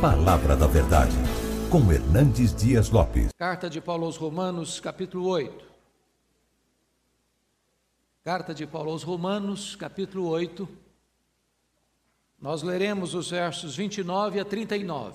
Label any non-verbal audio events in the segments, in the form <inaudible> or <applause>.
Palavra da Verdade, com Hernandes Dias Lopes. Carta de Paulo aos Romanos, capítulo 8. Carta de Paulo aos Romanos, capítulo 8. Nós leremos os versos 29 a 39.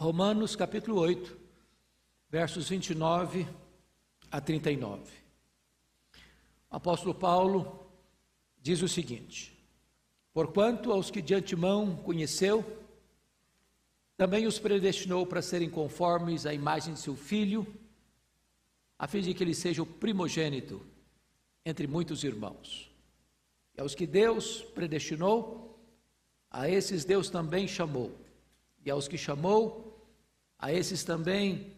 Romanos capítulo 8, versos 29 a 39. O apóstolo Paulo diz o seguinte: Porquanto aos que de antemão conheceu, também os predestinou para serem conformes à imagem de seu filho, a fim de que ele seja o primogênito entre muitos irmãos. E aos que Deus predestinou, a esses Deus também chamou. E aos que chamou, a esses também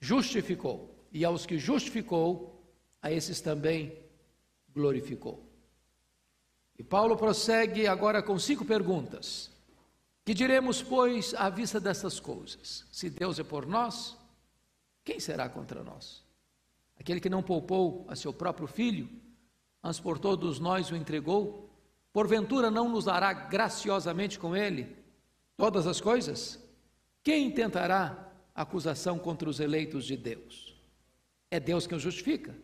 justificou, e aos que justificou, a esses também glorificou. E Paulo prossegue agora com cinco perguntas. Que diremos, pois, à vista dessas coisas? Se Deus é por nós, quem será contra nós? Aquele que não poupou a seu próprio filho, mas por todos nós o entregou, porventura não nos dará graciosamente com ele todas as coisas? Quem tentará acusação contra os eleitos de Deus? É Deus quem os justifica.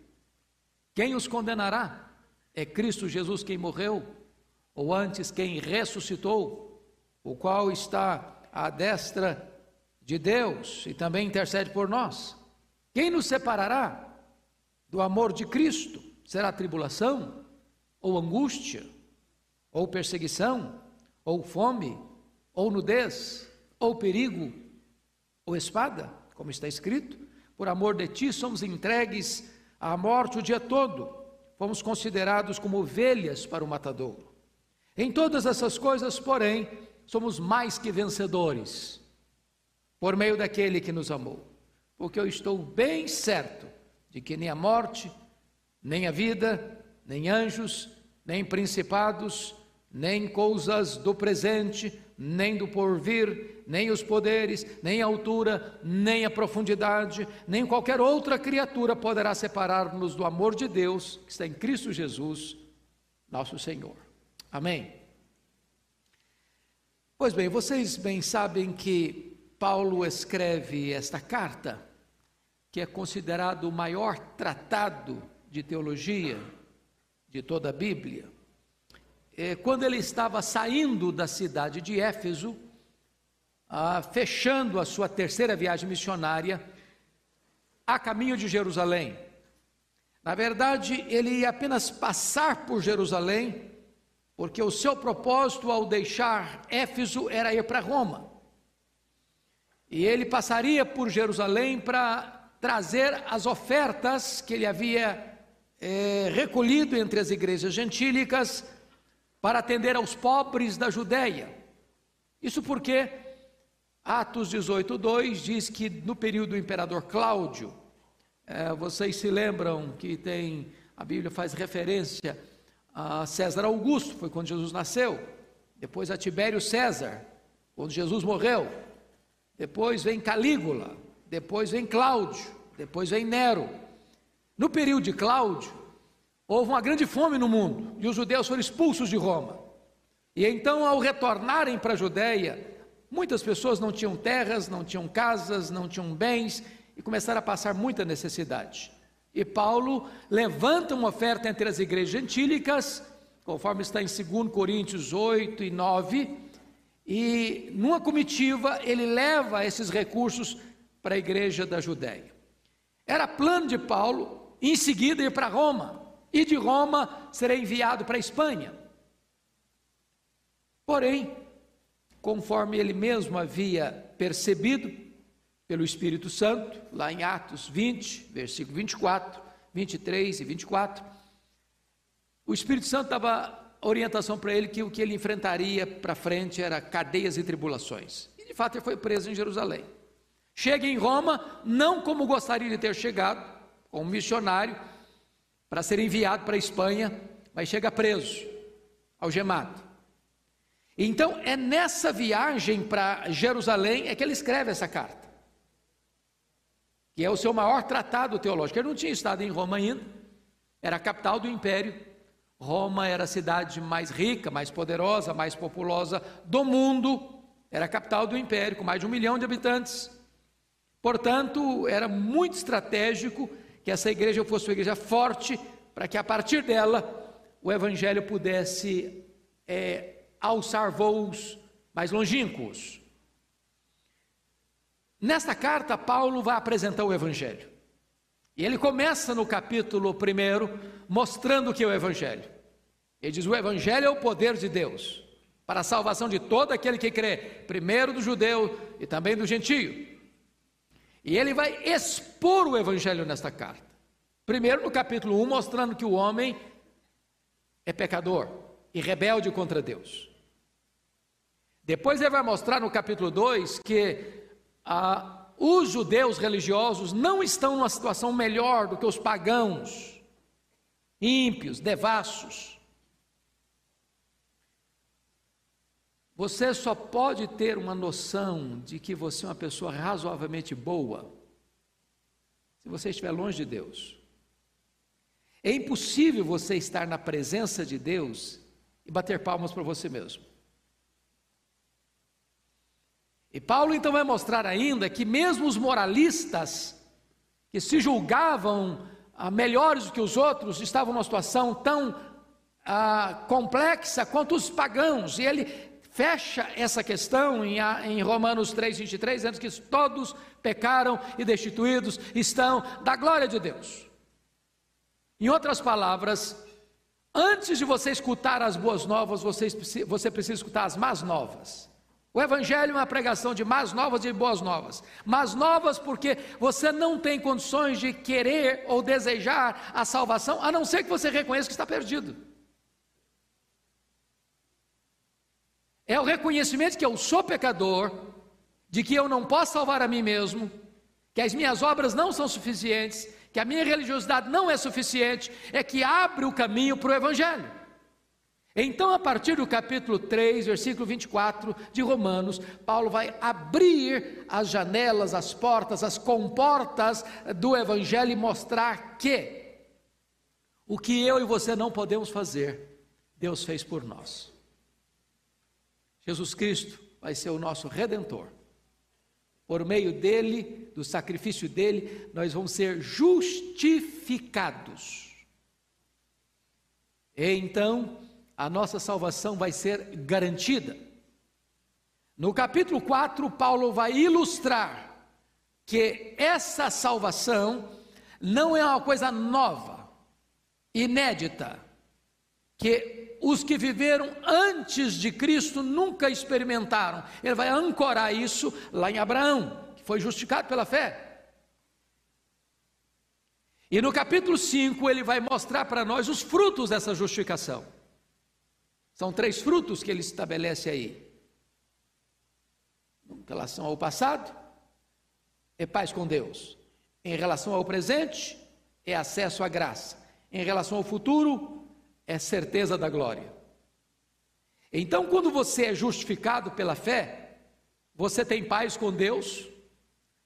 Quem os condenará? É Cristo Jesus quem morreu, ou antes quem ressuscitou, o qual está à destra de Deus e também intercede por nós. Quem nos separará do amor de Cristo? Será tribulação, ou angústia, ou perseguição, ou fome, ou nudez, ou perigo, ou espada, como está escrito, por amor de ti somos entregues à morte o dia todo, fomos considerados como ovelhas para o matadouro. Em todas essas coisas, porém, somos mais que vencedores, por meio daquele que nos amou, porque eu estou bem certo de que nem a morte, nem a vida, nem anjos, nem principados, nem coisas do presente, nem do porvir, nem os poderes, nem a altura, nem a profundidade, nem qualquer outra criatura poderá separar-nos do amor de Deus que está em Cristo Jesus, nosso Senhor. Amém. Pois bem, vocês bem sabem que Paulo escreve esta carta, que é considerado o maior tratado de teologia de toda a Bíblia é, quando ele estava saindo da cidade de Éfeso, ah, fechando a sua terceira viagem missionária, a caminho de Jerusalém. Na verdade, ele ia apenas passar por Jerusalém, porque o seu propósito ao deixar Éfeso era ir para Roma. E ele passaria por Jerusalém para trazer as ofertas que ele havia é, recolhido entre as igrejas gentílicas para atender aos pobres da Judéia. Isso porque Atos 18:2 diz que no período do imperador Cláudio, é, vocês se lembram que tem a Bíblia faz referência a César Augusto, foi quando Jesus nasceu. Depois a Tibério César, quando Jesus morreu. Depois vem Calígula, depois vem Cláudio, depois vem Nero. No período de Cláudio, houve uma grande fome no mundo e os judeus foram expulsos de Roma. E então, ao retornarem para a Judéia, muitas pessoas não tinham terras, não tinham casas, não tinham bens e começaram a passar muita necessidade. E Paulo levanta uma oferta entre as igrejas gentílicas, conforme está em 2 Coríntios 8 e 9, e numa comitiva ele leva esses recursos para a igreja da Judéia. Era plano de Paulo, em seguida, ir para Roma e de Roma serei enviado para a Espanha. Porém, conforme ele mesmo havia percebido pelo Espírito Santo, lá em Atos 20, versículo 24, 23 e 24, o Espírito Santo dava orientação para ele que o que ele enfrentaria para frente era cadeias e tribulações. E de fato ele foi preso em Jerusalém. Chega em Roma, não como gostaria de ter chegado, como missionário, para ser enviado para a Espanha, mas chega preso, algemado. Então, é nessa viagem para Jerusalém é que ele escreve essa carta, que é o seu maior tratado teológico. Ele não tinha estado em Roma ainda, era a capital do império. Roma era a cidade mais rica, mais poderosa, mais populosa do mundo, era a capital do império, com mais de um milhão de habitantes. Portanto, era muito estratégico que essa igreja fosse uma igreja forte, para que a partir dela o evangelho pudesse é, alçar voos mais longínquos. Nesta carta, Paulo vai apresentar o Evangelho. E ele começa no capítulo 1 mostrando o que é o Evangelho. Ele diz: O Evangelho é o poder de Deus para a salvação de todo aquele que crê, primeiro do judeu e também do gentio. E ele vai expor o Evangelho nesta carta. Primeiro, no capítulo 1, mostrando que o homem é pecador e rebelde contra Deus. Depois ele vai mostrar no capítulo 2 que ah, os judeus religiosos não estão numa situação melhor do que os pagãos, ímpios, devassos. Você só pode ter uma noção de que você é uma pessoa razoavelmente boa se você estiver longe de Deus. É impossível você estar na presença de Deus e bater palmas para você mesmo. E Paulo então vai mostrar ainda que mesmo os moralistas, que se julgavam ah, melhores do que os outros, estavam numa situação tão ah, complexa quanto os pagãos, e ele fecha essa questão em, em Romanos 3, 23, dizendo que todos pecaram e destituídos estão da glória de Deus. Em outras palavras, antes de você escutar as boas novas, você, você precisa escutar as más novas. O Evangelho é uma pregação de más novas e boas novas. Más novas porque você não tem condições de querer ou desejar a salvação, a não ser que você reconheça que está perdido. É o reconhecimento que eu sou pecador, de que eu não posso salvar a mim mesmo, que as minhas obras não são suficientes, que a minha religiosidade não é suficiente, é que abre o caminho para o Evangelho. Então, a partir do capítulo 3, versículo 24 de Romanos, Paulo vai abrir as janelas, as portas, as comportas do Evangelho e mostrar que o que eu e você não podemos fazer, Deus fez por nós. Jesus Cristo vai ser o nosso redentor. Por meio dele, do sacrifício dele, nós vamos ser justificados. E então, a nossa salvação vai ser garantida. No capítulo 4, Paulo vai ilustrar que essa salvação não é uma coisa nova, inédita, que os que viveram antes de Cristo nunca experimentaram. Ele vai ancorar isso lá em Abraão, que foi justificado pela fé. E no capítulo 5 ele vai mostrar para nós os frutos dessa justificação. São três frutos que ele estabelece aí. Em relação ao passado, é paz com Deus. Em relação ao presente, é acesso à graça. Em relação ao futuro, é certeza da glória. Então, quando você é justificado pela fé, você tem paz com Deus,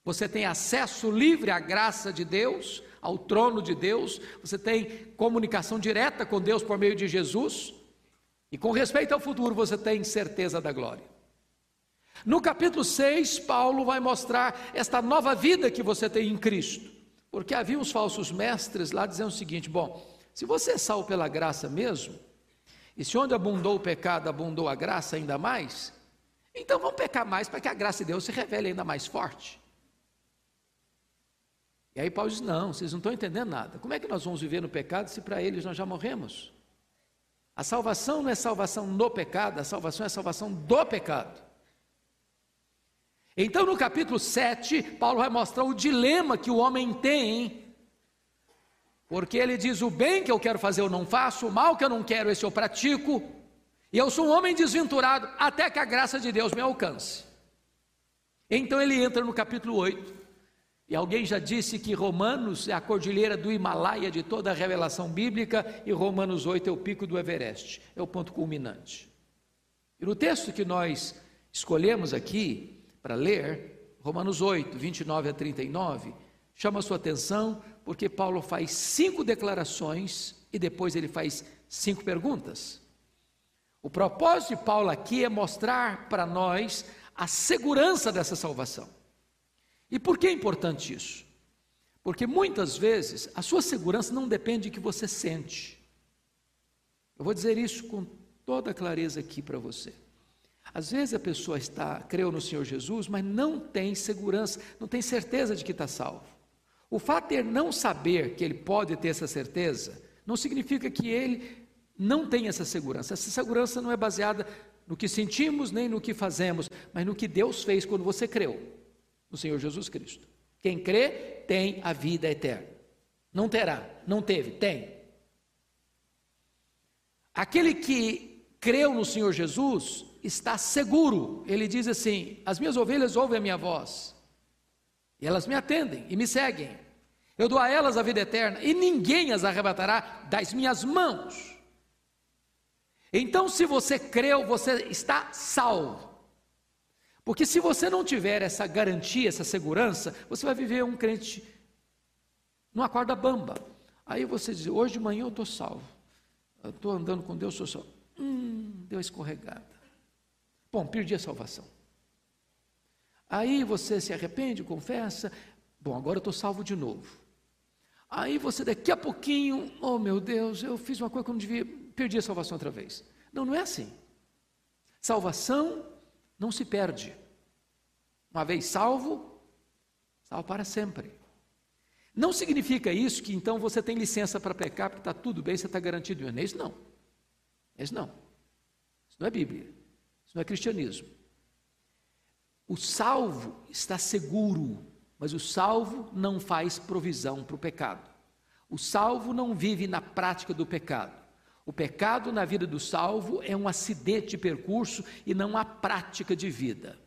você tem acesso livre à graça de Deus, ao trono de Deus, você tem comunicação direta com Deus por meio de Jesus, e com respeito ao futuro, você tem certeza da glória. No capítulo 6, Paulo vai mostrar esta nova vida que você tem em Cristo, porque havia uns falsos mestres lá dizendo o seguinte: bom, se você é salvo pela graça mesmo, e se onde abundou o pecado, abundou a graça ainda mais, então vamos pecar mais para que a graça de Deus se revele ainda mais forte. E aí Paulo diz: não, vocês não estão entendendo nada. Como é que nós vamos viver no pecado se para eles nós já morremos? A salvação não é salvação no pecado, a salvação é salvação do pecado. Então, no capítulo 7, Paulo vai mostrar o dilema que o homem tem porque ele diz: o bem que eu quero fazer eu não faço, o mal que eu não quero, esse eu pratico, e eu sou um homem desventurado até que a graça de Deus me alcance. Então ele entra no capítulo 8, e alguém já disse que Romanos é a cordilheira do Himalaia de toda a revelação bíblica, e Romanos 8 é o pico do Everest, é o ponto culminante. E no texto que nós escolhemos aqui para ler, Romanos 8, 29 a 39, chama a sua atenção porque Paulo faz cinco declarações e depois ele faz cinco perguntas. O propósito de Paulo aqui é mostrar para nós a segurança dessa salvação. E por que é importante isso? Porque muitas vezes a sua segurança não depende do que você sente. Eu vou dizer isso com toda clareza aqui para você. Às vezes a pessoa está, creu no Senhor Jesus, mas não tem segurança, não tem certeza de que está salvo. O fato de ele não saber que ele pode ter essa certeza, não significa que ele não tem essa segurança. Essa segurança não é baseada no que sentimos nem no que fazemos, mas no que Deus fez quando você creu no Senhor Jesus Cristo. Quem crê tem a vida eterna. Não terá, não teve, tem. Aquele que creu no Senhor Jesus está seguro. Ele diz assim: As minhas ovelhas ouvem a minha voz, e elas me atendem e me seguem. Eu dou a elas a vida eterna, e ninguém as arrebatará das minhas mãos. Então, se você creu, você está salvo. Porque se você não tiver essa garantia, essa segurança, você vai viver um crente numa corda bamba. Aí você diz: hoje de manhã eu estou salvo. Eu estou andando com Deus, sou salvo. Hum, deu escorregada. Bom, perdi a salvação. Aí você se arrepende, confessa. Bom, agora eu estou salvo de novo. Aí você daqui a pouquinho, oh meu Deus, eu fiz uma coisa que eu não devia, perdi a salvação outra vez. Não, não é assim. Salvação não se perde. Uma vez salvo, salvo para sempre. Não significa isso que então você tem licença para pecar, porque está tudo bem, você está garantido. É isso não. É isso não. Isso não é Bíblia. Isso não é cristianismo. O salvo está seguro, mas o salvo não faz provisão para o pecado. O salvo não vive na prática do pecado. O pecado na vida do salvo é um acidente de percurso e não a prática de vida.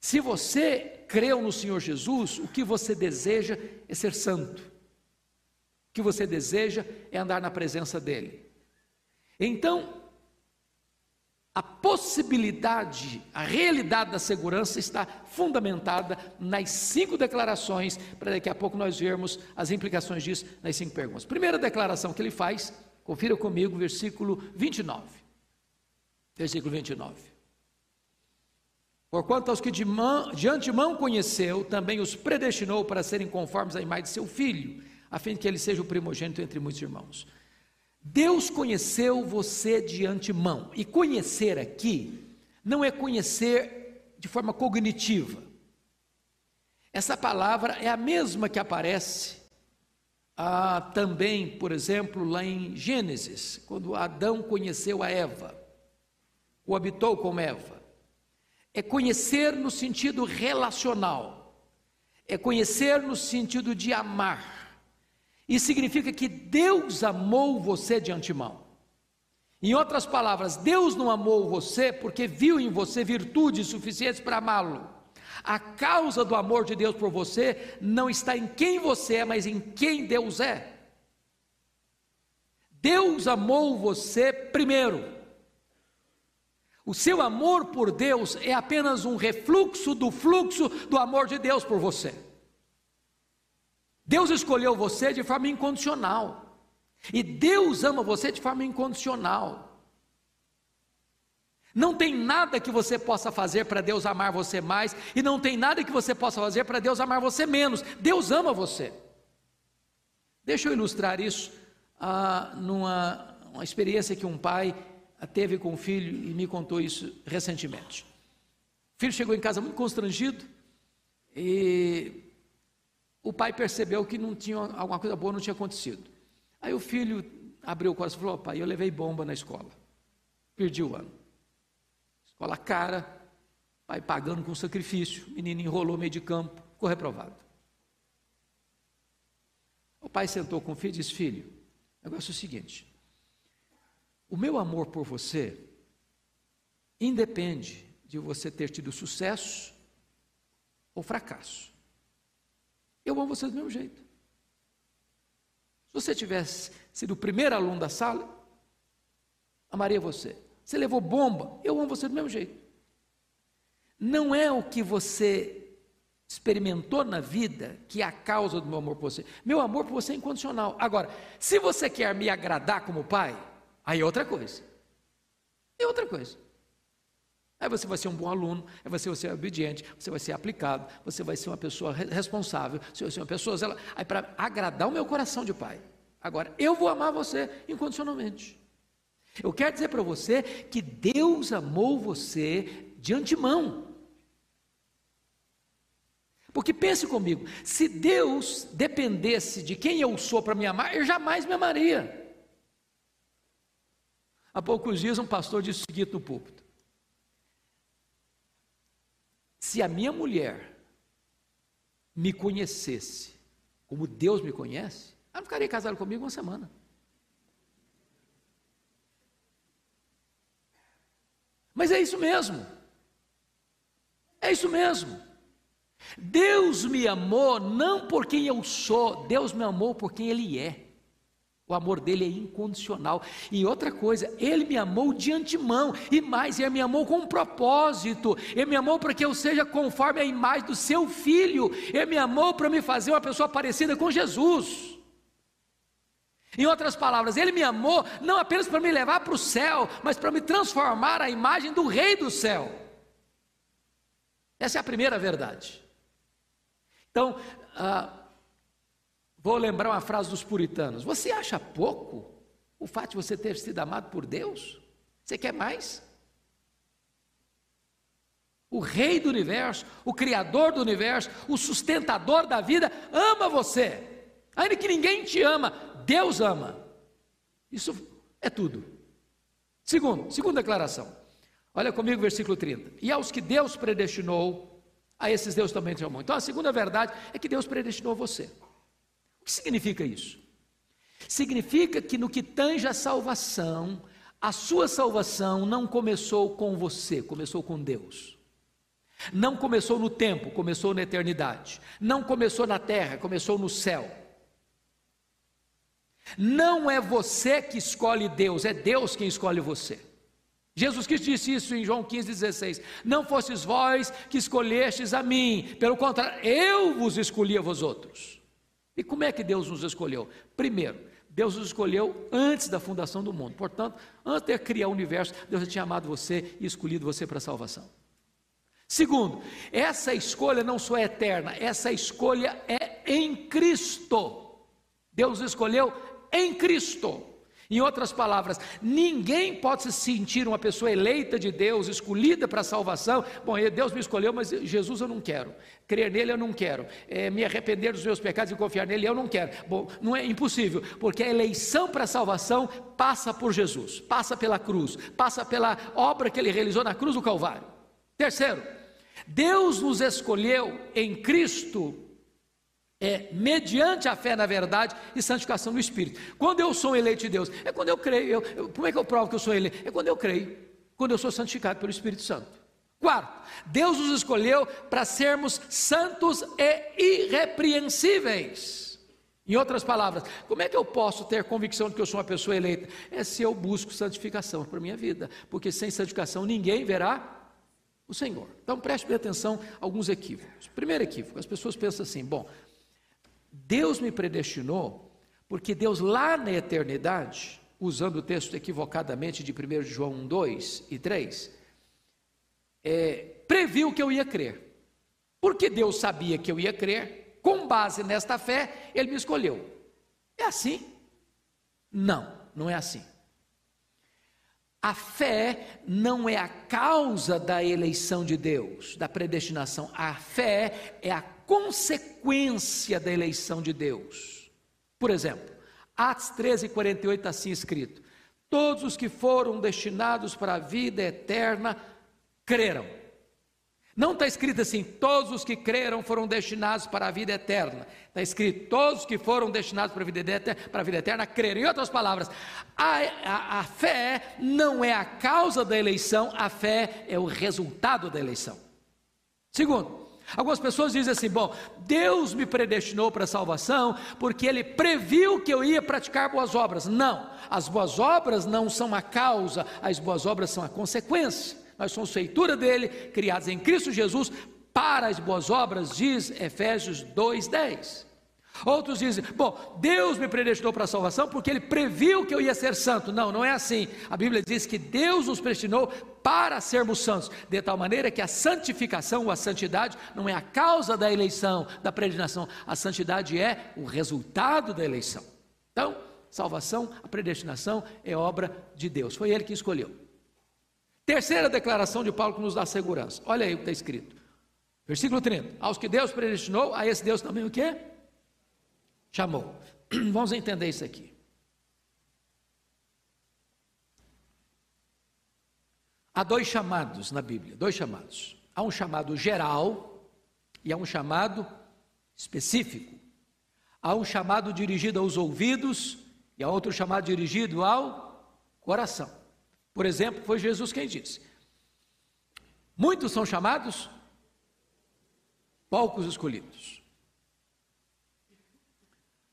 Se você creu no Senhor Jesus, o que você deseja é ser santo. O que você deseja é andar na presença dEle. Então, a possibilidade, a realidade da segurança está fundamentada nas cinco declarações, para daqui a pouco nós vermos as implicações disso nas cinco perguntas. Primeira declaração que ele faz, confira comigo, versículo 29. Versículo 29. Porquanto aos que de, mão, de antemão conheceu, também os predestinou para serem conformes à imagem de seu filho, a fim de que ele seja o primogênito entre muitos irmãos. Deus conheceu você de antemão. E conhecer aqui não é conhecer de forma cognitiva. Essa palavra é a mesma que aparece ah, também, por exemplo, lá em Gênesis, quando Adão conheceu a Eva, o habitou com Eva. É conhecer no sentido relacional, é conhecer no sentido de amar. Isso significa que Deus amou você de antemão. Em outras palavras, Deus não amou você porque viu em você virtudes suficientes para amá-lo. A causa do amor de Deus por você não está em quem você é, mas em quem Deus é. Deus amou você primeiro. O seu amor por Deus é apenas um refluxo do fluxo do amor de Deus por você. Deus escolheu você de forma incondicional. E Deus ama você de forma incondicional. Não tem nada que você possa fazer para Deus amar você mais, e não tem nada que você possa fazer para Deus amar você menos. Deus ama você. Deixa eu ilustrar isso ah, numa uma experiência que um pai teve com o filho e me contou isso recentemente. O filho chegou em casa muito constrangido e o pai percebeu que não tinha alguma coisa boa não tinha acontecido. Aí o filho abriu o coração e falou: pai, eu levei bomba na escola, perdi o ano. Escola cara, pai pagando com sacrifício, menino enrolou meio de campo, ficou reprovado. O pai sentou com o filho e disse: Filho, o negócio é o seguinte: o meu amor por você independe de você ter tido sucesso ou fracasso. Eu amo você do mesmo jeito. Se você tivesse sido o primeiro aluno da sala, amaria você. você levou bomba, eu amo você do mesmo jeito. Não é o que você experimentou na vida que é a causa do meu amor por você. Meu amor por você é incondicional. Agora, se você quer me agradar como pai, aí é outra coisa. É outra coisa. Aí você vai ser um bom aluno, aí você vai ser obediente, você vai ser aplicado, você vai ser uma pessoa responsável, você vai ser uma pessoa. Aí para agradar o meu coração de pai. Agora, eu vou amar você incondicionalmente. Eu quero dizer para você que Deus amou você de antemão. Porque pense comigo, se Deus dependesse de quem eu sou para me amar, eu jamais me amaria. Há poucos dias um pastor disse o seguinte no púlpito: Se a minha mulher me conhecesse como Deus me conhece, ela não ficaria casada comigo uma semana. Mas é isso mesmo. É isso mesmo. Deus me amou não por quem eu sou, Deus me amou por quem Ele é. O amor dele é incondicional. E outra coisa, ele me amou de antemão, e mais, ele me amou com um propósito. Ele me amou para que eu seja conforme a imagem do seu filho. Ele me amou para me fazer uma pessoa parecida com Jesus. Em outras palavras, ele me amou não apenas para me levar para o céu, mas para me transformar a imagem do Rei do céu. Essa é a primeira verdade. Então, ah, vou lembrar uma frase dos puritanos: Você acha pouco o fato de você ter sido amado por Deus? Você quer mais? O Rei do universo, o Criador do universo, o sustentador da vida, ama você. Ainda que ninguém te ama, Deus ama. Isso é tudo. Segundo, segunda declaração. Olha comigo, versículo 30. E aos que Deus predestinou, a esses Deus também te amou. Então a segunda verdade é que Deus predestinou você. Que significa isso? Significa que no que tange a salvação, a sua salvação não começou com você, começou com Deus. Não começou no tempo, começou na eternidade. Não começou na terra, começou no céu. Não é você que escolhe Deus, é Deus quem escolhe você. Jesus Cristo disse isso em João 15,16: Não fostes vós que escolhestes a mim, pelo contrário, eu vos escolhi a vós outros. E como é que Deus nos escolheu? Primeiro, Deus nos escolheu antes da fundação do mundo. Portanto, antes de criar o universo, Deus já tinha amado você e escolhido você para a salvação. Segundo, essa escolha não só é eterna, essa escolha é em Cristo. Deus escolheu em Cristo. Em outras palavras, ninguém pode se sentir uma pessoa eleita de Deus, escolhida para a salvação. Bom, Deus me escolheu, mas Jesus eu não quero. Crer nele eu não quero. É, me arrepender dos meus pecados e confiar nele eu não quero. Bom, não é impossível, porque a eleição para a salvação passa por Jesus, passa pela cruz, passa pela obra que ele realizou na cruz do Calvário. Terceiro, Deus nos escolheu em Cristo é mediante a fé na verdade e santificação do Espírito. Quando eu sou eleito de Deus, é quando eu creio. Eu, eu, como é que eu provo que eu sou eleito? É quando eu creio, quando eu sou santificado pelo Espírito Santo. Quarto, Deus nos escolheu para sermos santos e irrepreensíveis. Em outras palavras, como é que eu posso ter convicção de que eu sou uma pessoa eleita? É se eu busco santificação para a minha vida, porque sem santificação ninguém verá o Senhor. Então preste bem atenção a alguns equívocos. Primeiro equívoco, as pessoas pensam assim: bom, Deus me predestinou, porque Deus lá na eternidade, usando o texto equivocadamente de 1 João 1, 2 e 3, é, previu que eu ia crer. Porque Deus sabia que eu ia crer, com base nesta fé, Ele me escolheu. É assim? Não, não é assim. A fé não é a causa da eleição de Deus, da predestinação. A fé é a consequência da eleição de Deus. Por exemplo, Atos 13, 48 está assim escrito: Todos os que foram destinados para a vida eterna creram. Não está escrito assim, todos os que creram foram destinados para a vida eterna. Está escrito, todos os que foram destinados para a vida eterna, para a vida eterna creram. Em outras palavras, a, a, a fé não é a causa da eleição, a fé é o resultado da eleição. Segundo, Algumas pessoas dizem assim: bom, Deus me predestinou para a salvação porque Ele previu que eu ia praticar boas obras. Não, as boas obras não são a causa, as boas obras são a consequência. Nós somos feitura dele, criados em Cristo Jesus para as boas obras, diz Efésios 2,10. Outros dizem, bom, Deus me predestinou para a salvação porque Ele previu que eu ia ser santo. Não, não é assim. A Bíblia diz que Deus nos predestinou para sermos santos, de tal maneira que a santificação ou a santidade não é a causa da eleição, da predestinação, a santidade é o resultado da eleição. Então, salvação, a predestinação é obra de Deus, foi Ele que escolheu. Terceira declaração de Paulo que nos dá segurança, olha aí o que está escrito, versículo 30: Aos que Deus predestinou, a esse Deus também o que? Chamou. <clears throat> Vamos entender isso aqui. Há dois chamados na Bíblia, dois chamados. Há um chamado geral e há um chamado específico. Há um chamado dirigido aos ouvidos e há outro chamado dirigido ao coração. Por exemplo, foi Jesus quem disse: Muitos são chamados, poucos escolhidos.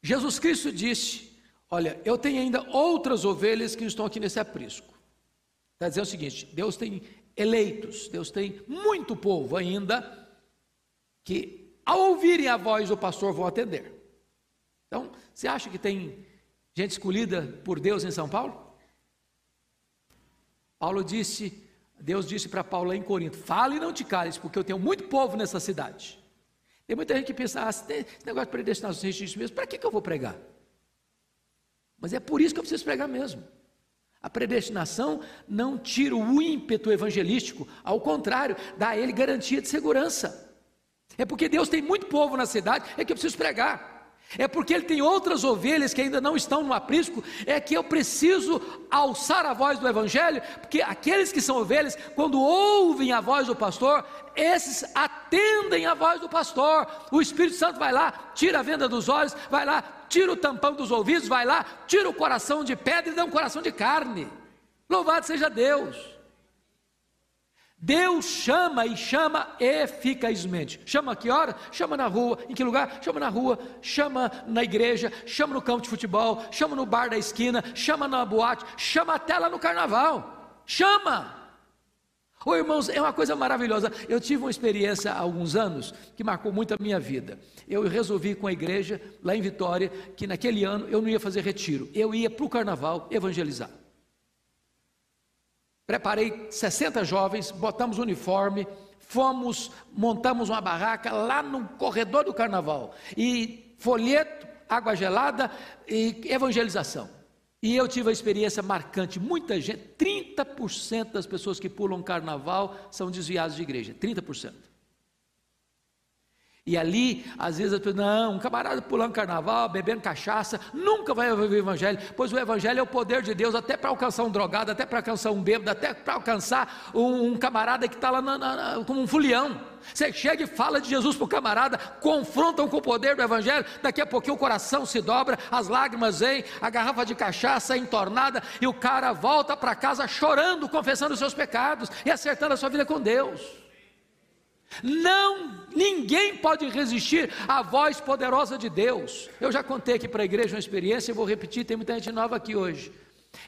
Jesus Cristo disse: Olha, eu tenho ainda outras ovelhas que estão aqui nesse aprisco. Está dizendo o seguinte: Deus tem eleitos, Deus tem muito povo ainda que, ao ouvirem a voz do pastor, vão atender. Então, você acha que tem gente escolhida por Deus em São Paulo? Paulo disse, Deus disse para Paulo em Corinto: fale e não te cales, porque eu tenho muito povo nessa cidade. Tem muita gente que pensa, ah, esse negócio de predestinação existe mesmo, para que, que eu vou pregar? Mas é por isso que eu preciso pregar mesmo. A predestinação não tira o ímpeto evangelístico, ao contrário, dá a ele garantia de segurança. É porque Deus tem muito povo na cidade, é que eu preciso pregar. É porque ele tem outras ovelhas que ainda não estão no aprisco, é que eu preciso alçar a voz do evangelho, porque aqueles que são ovelhas, quando ouvem a voz do pastor, esses atendem a voz do pastor. O Espírito Santo vai lá, tira a venda dos olhos, vai lá, tira o tampão dos ouvidos, vai lá, tira o coração de pedra e dá um coração de carne. Louvado seja Deus. Deus chama e chama eficazmente. Chama a que hora? Chama na rua. Em que lugar? Chama na rua. Chama na igreja. Chama no campo de futebol. Chama no bar da esquina. Chama na boate. Chama até lá no carnaval. Chama! Ô irmãos, é uma coisa maravilhosa. Eu tive uma experiência há alguns anos que marcou muito a minha vida. Eu resolvi com a igreja, lá em Vitória, que naquele ano eu não ia fazer retiro. Eu ia para o carnaval evangelizar. Preparei 60 jovens, botamos uniforme, fomos, montamos uma barraca lá no corredor do carnaval. E folheto, água gelada e evangelização. E eu tive a experiência marcante. Muita gente, 30% das pessoas que pulam carnaval são desviadas de igreja. 30%. E ali, às vezes, as pessoas, não, um camarada pulando carnaval, bebendo cachaça, nunca vai ouvir o Evangelho, pois o Evangelho é o poder de Deus, até para alcançar um drogado, até para alcançar um bêbado, até para alcançar um, um, camarada que está lá na, na, como um fulião. Você chega e fala de Jesus para o camarada, confrontam com o poder do Evangelho, daqui a pouquinho o coração se dobra, as lágrimas vêm, a garrafa de cachaça é entornada, e o cara volta para casa chorando, confessando os seus pecados e acertando a sua vida com Deus. Não, ninguém pode resistir à voz poderosa de Deus. Eu já contei aqui para a igreja uma experiência e vou repetir, tem muita gente nova aqui hoje.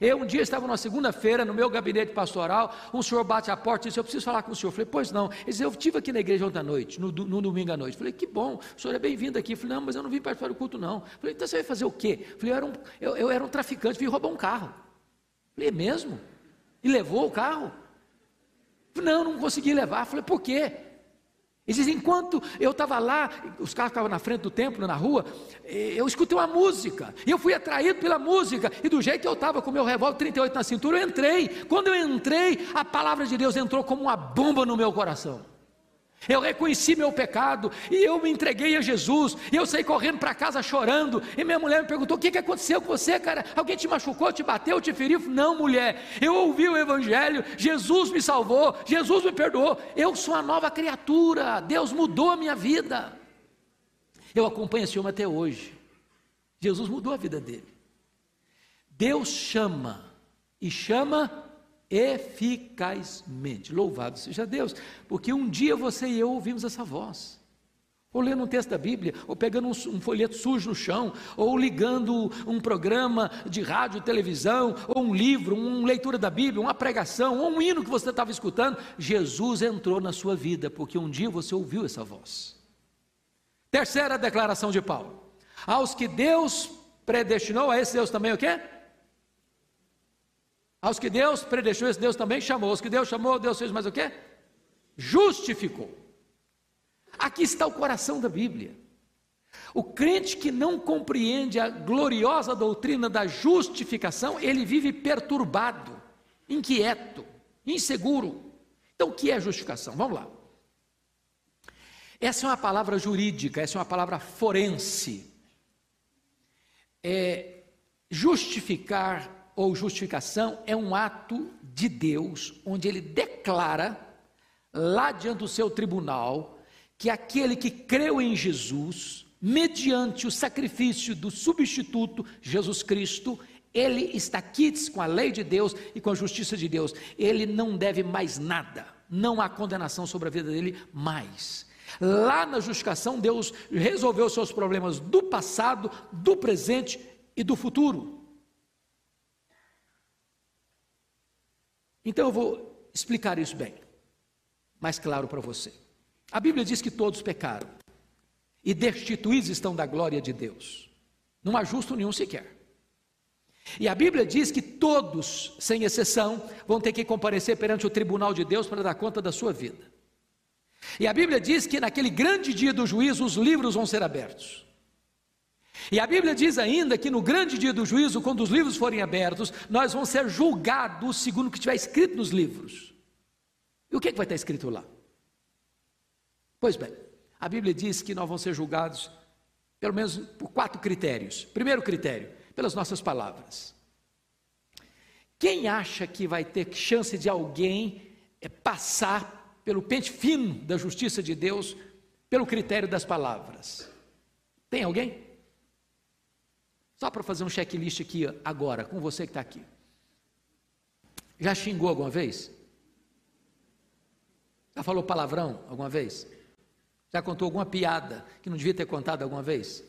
Eu um dia estava numa segunda-feira no meu gabinete pastoral, um senhor bate a porta e disse: Eu preciso falar com o senhor. Eu falei, pois não. Ele disse: Eu estive aqui na igreja ontem à noite, no, no domingo à noite. Eu falei, que bom, o senhor é bem-vindo aqui. Eu falei, não, mas eu não vim participar do culto, não. Eu falei, então você vai fazer o quê? Eu falei, eu era um, eu, eu era um traficante, vim roubar um carro. Eu falei, é mesmo? E levou o carro? Falei, não, não consegui levar. Eu falei, por quê? Ele diz: enquanto eu estava lá, os carros estavam na frente do templo, na rua, eu escutei uma música, e eu fui atraído pela música, e do jeito que eu estava com o meu revólver 38 na cintura, eu entrei. Quando eu entrei, a palavra de Deus entrou como uma bomba no meu coração. Eu reconheci meu pecado e eu me entreguei a Jesus. E eu saí correndo para casa chorando. E minha mulher me perguntou: O que, que aconteceu com você, cara? Alguém te machucou, te bateu, te feriu? Não, mulher. Eu ouvi o Evangelho. Jesus me salvou. Jesus me perdoou. Eu sou uma nova criatura. Deus mudou a minha vida. Eu acompanho esse homem até hoje. Jesus mudou a vida dele. Deus chama e chama eficazmente. Louvado seja Deus, porque um dia você e eu ouvimos essa voz. Ou lendo um texto da Bíblia, ou pegando um, um folheto sujo no chão, ou ligando um programa de rádio, televisão, ou um livro, uma leitura da Bíblia, uma pregação, ou um hino que você estava escutando. Jesus entrou na sua vida, porque um dia você ouviu essa voz. Terceira declaração de Paulo: aos que Deus predestinou, a esse Deus também o quê? Aos que Deus predestinou, esse Deus também chamou. Os que Deus chamou, Deus fez mais o quê? Justificou. Aqui está o coração da Bíblia. O crente que não compreende a gloriosa doutrina da justificação, ele vive perturbado, inquieto, inseguro. Então, o que é justificação? Vamos lá. Essa é uma palavra jurídica, essa é uma palavra forense. É, justificar ou justificação é um ato de Deus, onde ele declara, lá diante do seu tribunal, que aquele que creu em Jesus, mediante o sacrifício do substituto, Jesus Cristo, ele está quites com a lei de Deus e com a justiça de Deus. Ele não deve mais nada. Não há condenação sobre a vida dele mais. Lá na justificação, Deus resolveu seus problemas do passado, do presente e do futuro. Então eu vou explicar isso bem, mais claro para você. A Bíblia diz que todos pecaram e destituídos estão da glória de Deus. Não há justo nenhum sequer. E a Bíblia diz que todos, sem exceção, vão ter que comparecer perante o tribunal de Deus para dar conta da sua vida. E a Bíblia diz que naquele grande dia do juízo os livros vão ser abertos. E a Bíblia diz ainda que no grande dia do juízo, quando os livros forem abertos, nós vamos ser julgados segundo o que estiver escrito nos livros. E o que, é que vai estar escrito lá? Pois bem, a Bíblia diz que nós vamos ser julgados pelo menos por quatro critérios. Primeiro critério, pelas nossas palavras. Quem acha que vai ter chance de alguém é, passar pelo pente fino da justiça de Deus pelo critério das palavras? Tem alguém? Só para fazer um checklist aqui agora, com você que está aqui. Já xingou alguma vez? Já falou palavrão alguma vez? Já contou alguma piada que não devia ter contado alguma vez?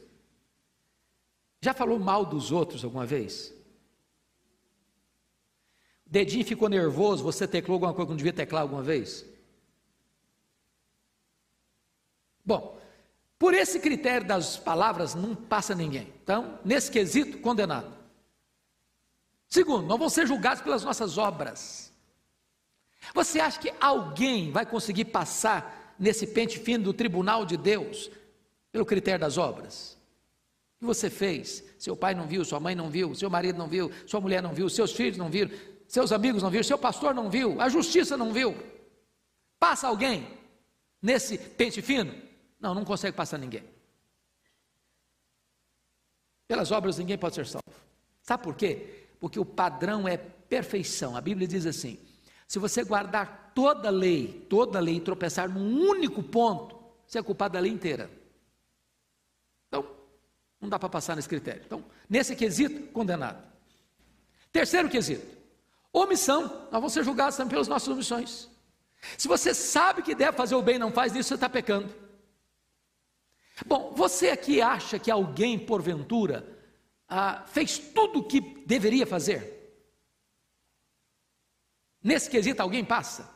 Já falou mal dos outros alguma vez? O dedinho ficou nervoso, você teclou alguma coisa que não devia teclar alguma vez? Bom, por esse critério das palavras, não passa ninguém. Então, nesse quesito, condenado. Segundo, não vão ser julgados pelas nossas obras. Você acha que alguém vai conseguir passar nesse pente fino do tribunal de Deus pelo critério das obras? O que você fez? Seu pai não viu, sua mãe não viu, seu marido não viu, sua mulher não viu, seus filhos não viram, seus amigos não viram, seu pastor não viu, a justiça não viu. Passa alguém nesse pente fino? Não, não consegue passar ninguém. Pelas obras ninguém pode ser salvo. Sabe por quê? Porque o padrão é perfeição. A Bíblia diz assim: se você guardar toda a lei, toda a lei e tropeçar num único ponto, você é culpado da lei inteira. Então, não dá para passar nesse critério. Então, nesse quesito, condenado. Terceiro quesito: omissão. Nós vamos ser julgados também pelas nossas omissões. Se você sabe que deve fazer o bem e não faz isso, você está pecando. Bom, você aqui acha que alguém, porventura, ah, fez tudo o que deveria fazer? Nesse quesito, alguém passa?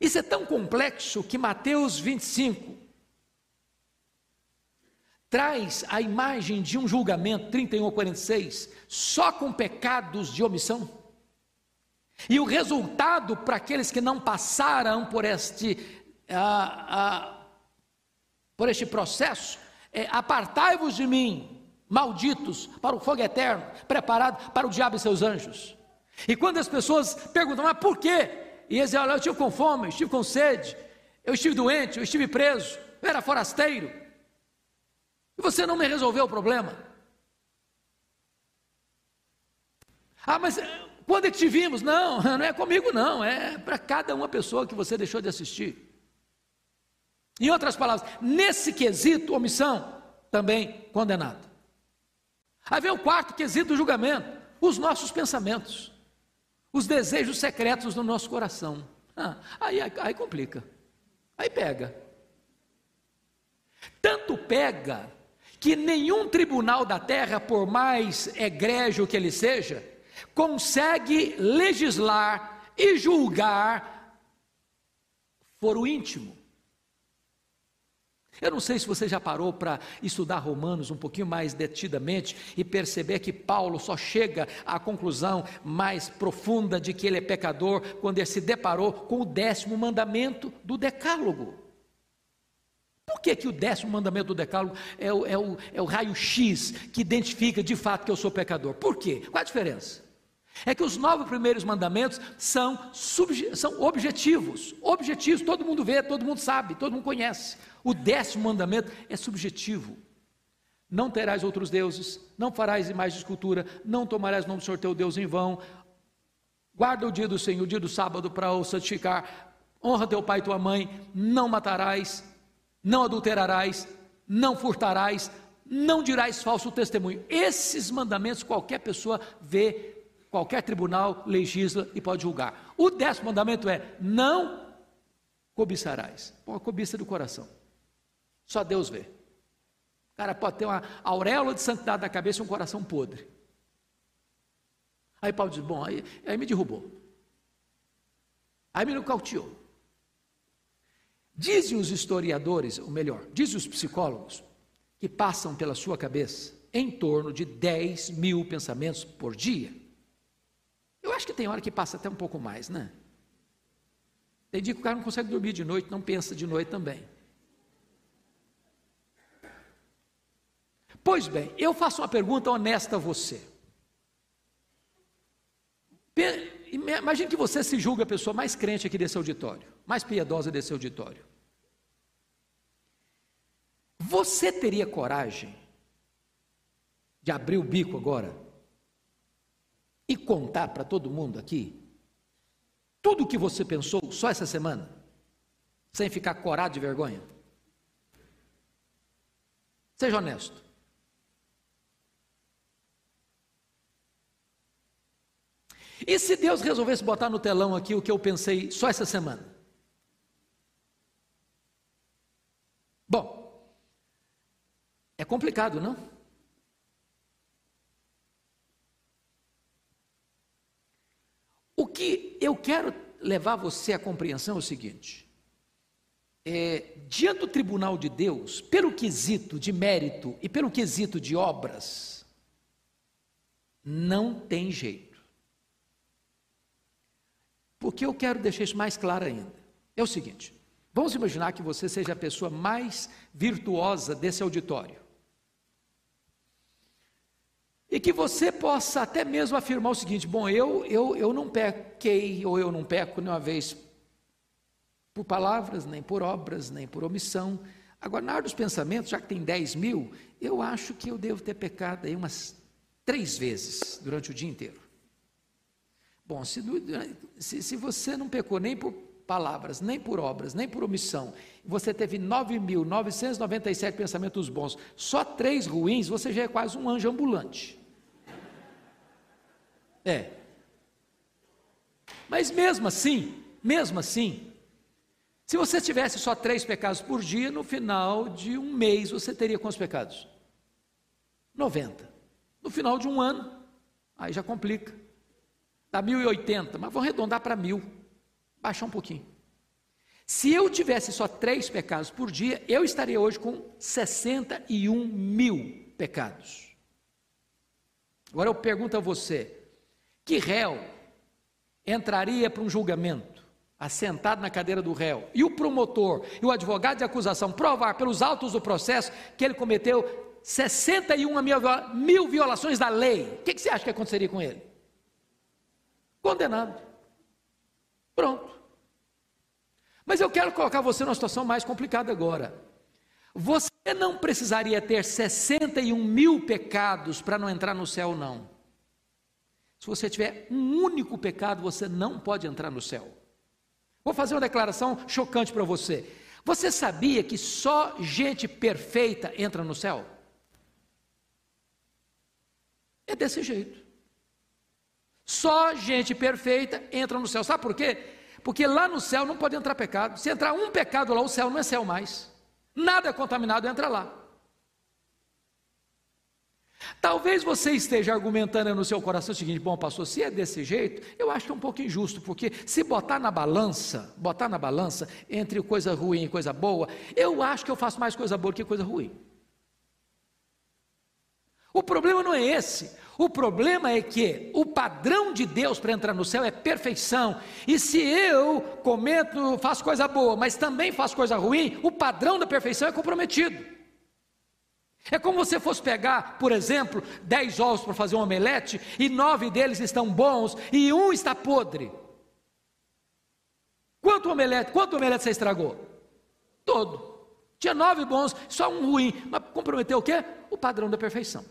Isso é tão complexo que Mateus 25 traz a imagem de um julgamento, 31 a 46, só com pecados de omissão. E o resultado para aqueles que não passaram por este. Ah, ah, por este processo, é, apartai-vos de mim, malditos, para o fogo eterno, preparado para o diabo e seus anjos. E quando as pessoas perguntam, mas por quê? E eles dizem, olha, eu estive com fome, eu estive com sede, eu estive doente, eu estive preso, eu era forasteiro. E você não me resolveu o problema. Ah, mas eh, quando é que te vimos? Não, <laughs> não é comigo não, é para cada uma pessoa que você deixou de assistir. Em outras palavras, nesse quesito, omissão, também condenado. Aí vem o quarto quesito do julgamento: os nossos pensamentos. os desejos secretos do nosso coração. Ah, aí, aí, aí complica, aí pega. Tanto pega que nenhum tribunal da terra, por mais egrégio que ele seja, consegue legislar e julgar foro íntimo. Eu não sei se você já parou para estudar Romanos um pouquinho mais detidamente e perceber que Paulo só chega à conclusão mais profunda de que ele é pecador quando ele se deparou com o décimo mandamento do Decálogo. Por que, que o décimo mandamento do Decálogo é o, é o, é o raio-x que identifica de fato que eu sou pecador? Por quê? Qual a diferença? É que os nove primeiros mandamentos são, são objetivos, objetivos, todo mundo vê, todo mundo sabe, todo mundo conhece. O décimo mandamento é subjetivo. Não terás outros deuses, não farás imagem de escultura, não tomarás o nome do Senhor teu Deus em vão, guarda o dia do Senhor, o dia do sábado para o santificar, honra teu pai e tua mãe, não matarás, não adulterarás, não furtarás, não dirás falso testemunho. Esses mandamentos qualquer pessoa vê, qualquer tribunal legisla e pode julgar. O décimo mandamento é: não cobiçarás. Põe a cobiça do coração. Só Deus vê. O cara pode ter uma auréola de santidade na cabeça e um coração podre. Aí Paulo diz: Bom, aí, aí me derrubou. Aí me nocauteou. Dizem os historiadores, ou melhor, dizem os psicólogos, que passam pela sua cabeça em torno de 10 mil pensamentos por dia. Eu acho que tem hora que passa até um pouco mais, né? Tem dia que o cara não consegue dormir de noite, não pensa de noite também. Pois bem, eu faço uma pergunta honesta a você. Imagine que você se julga a pessoa mais crente aqui desse auditório, mais piedosa desse auditório. Você teria coragem de abrir o bico agora e contar para todo mundo aqui tudo o que você pensou só essa semana, sem ficar corado de vergonha? Seja honesto. E se Deus resolvesse botar no telão aqui o que eu pensei só essa semana? Bom, é complicado, não? Que eu quero levar você à compreensão é o seguinte: é, diante do tribunal de Deus, pelo quesito de mérito e pelo quesito de obras, não tem jeito. Porque eu quero deixar isso mais claro ainda. É o seguinte: vamos imaginar que você seja a pessoa mais virtuosa desse auditório. E que você possa até mesmo afirmar o seguinte: bom, eu, eu, eu não pequei, ou eu não peco nenhuma vez por palavras, nem por obras, nem por omissão. Agora, na hora dos pensamentos, já que tem 10 mil, eu acho que eu devo ter pecado aí umas três vezes durante o dia inteiro. Bom, se, se, se você não pecou nem por palavras, nem por obras, nem por omissão, você teve 9.997 pensamentos bons, só três ruins, você já é quase um anjo ambulante. É. Mas mesmo assim, mesmo assim, se você tivesse só três pecados por dia, no final de um mês você teria quantos pecados? 90. No final de um ano, aí já complica. Dá 1080, mas vou arredondar para mil. Baixar um pouquinho. Se eu tivesse só três pecados por dia, eu estaria hoje com 61 mil pecados. Agora eu pergunto a você: que réu entraria para um julgamento, assentado na cadeira do réu, e o promotor e o advogado de acusação provar pelos autos do processo que ele cometeu 61 mil violações da lei, o que, que você acha que aconteceria com ele? Condenado. Pronto. Mas eu quero colocar você numa situação mais complicada agora. Você não precisaria ter 61 mil pecados para não entrar no céu, não. Se você tiver um único pecado, você não pode entrar no céu. Vou fazer uma declaração chocante para você. Você sabia que só gente perfeita entra no céu? É desse jeito. Só gente perfeita entra no céu. Sabe por quê? Porque lá no céu não pode entrar pecado. Se entrar um pecado lá, o céu não é céu mais. Nada contaminado entra lá. Talvez você esteja argumentando no seu coração o seguinte: bom, pastor, se é desse jeito, eu acho que é um pouco injusto, porque se botar na balança, botar na balança entre coisa ruim e coisa boa, eu acho que eu faço mais coisa boa do que coisa ruim. O problema não é esse. O problema é que o padrão de Deus para entrar no céu é perfeição. E se eu cometo, faço coisa boa, mas também faço coisa ruim, o padrão da perfeição é comprometido. É como você fosse pegar, por exemplo, dez ovos para fazer um omelete e nove deles estão bons e um está podre. Quanto omelete, quanto omelete você estragou? Todo. Tinha nove bons, só um ruim. Mas comprometeu o quê? O padrão da perfeição.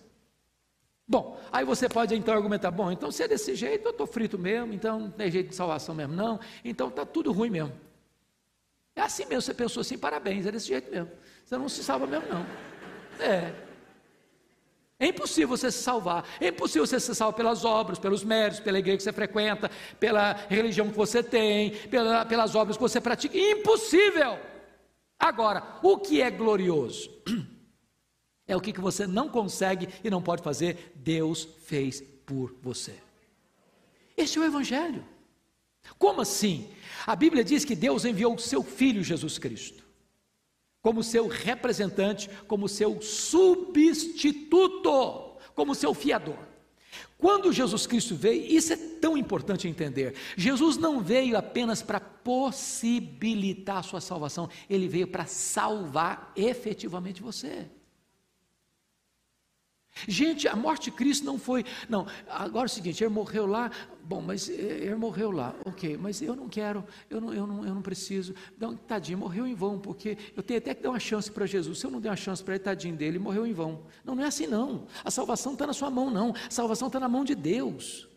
Bom, aí você pode então argumentar: bom, então se é desse jeito, eu estou frito mesmo, então não tem jeito de salvação mesmo, não, então está tudo ruim mesmo. É assim mesmo, você pensou assim, parabéns, é desse jeito mesmo. Você não se salva mesmo, não. É. É impossível você se salvar. É impossível você se salvar pelas obras, pelos méritos, pela igreja que você frequenta, pela religião que você tem, pela, pelas obras que você pratica. Impossível! Agora, o que é glorioso? É o que você não consegue e não pode fazer, Deus fez por você. Esse é o Evangelho. Como assim? A Bíblia diz que Deus enviou o seu Filho Jesus Cristo, como seu representante, como seu substituto, como seu fiador. Quando Jesus Cristo veio, isso é tão importante entender. Jesus não veio apenas para possibilitar a sua salvação, ele veio para salvar efetivamente você. Gente, a morte de Cristo não foi. Não, agora é o seguinte: ele morreu lá, bom, mas eh, ele morreu lá, ok, mas eu não quero, eu não, eu não, eu não preciso. Não, tadinho, morreu em vão, porque eu tenho até que dar uma chance para Jesus. Se eu não der uma chance para ele, tadinho dele, morreu em vão. Não, não é assim, não. A salvação está na sua mão, não. A salvação está na mão de Deus.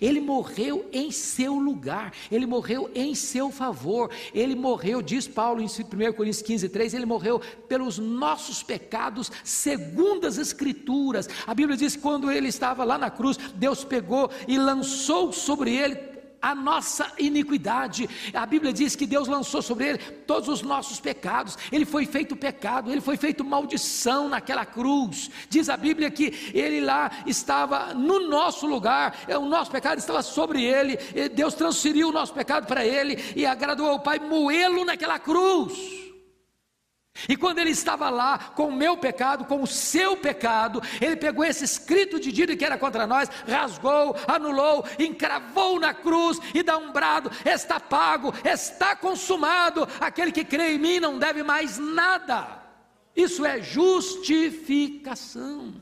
Ele morreu em seu lugar, ele morreu em seu favor, ele morreu, diz Paulo em 1 Coríntios 15, 3, ele morreu pelos nossos pecados, segundo as Escrituras. A Bíblia diz que quando ele estava lá na cruz, Deus pegou e lançou sobre ele a nossa iniquidade. A Bíblia diz que Deus lançou sobre ele todos os nossos pecados. Ele foi feito pecado, ele foi feito maldição naquela cruz. Diz a Bíblia que ele lá estava no nosso lugar, é, o nosso pecado estava sobre ele. Deus transferiu o nosso pecado para ele e agradou ao Pai moê-lo naquela cruz. E quando ele estava lá com o meu pecado, com o seu pecado, ele pegou esse escrito de dívida que era contra nós, rasgou, anulou, encravou na cruz e dá um brado: está pago, está consumado. Aquele que crê em mim não deve mais nada. Isso é justificação.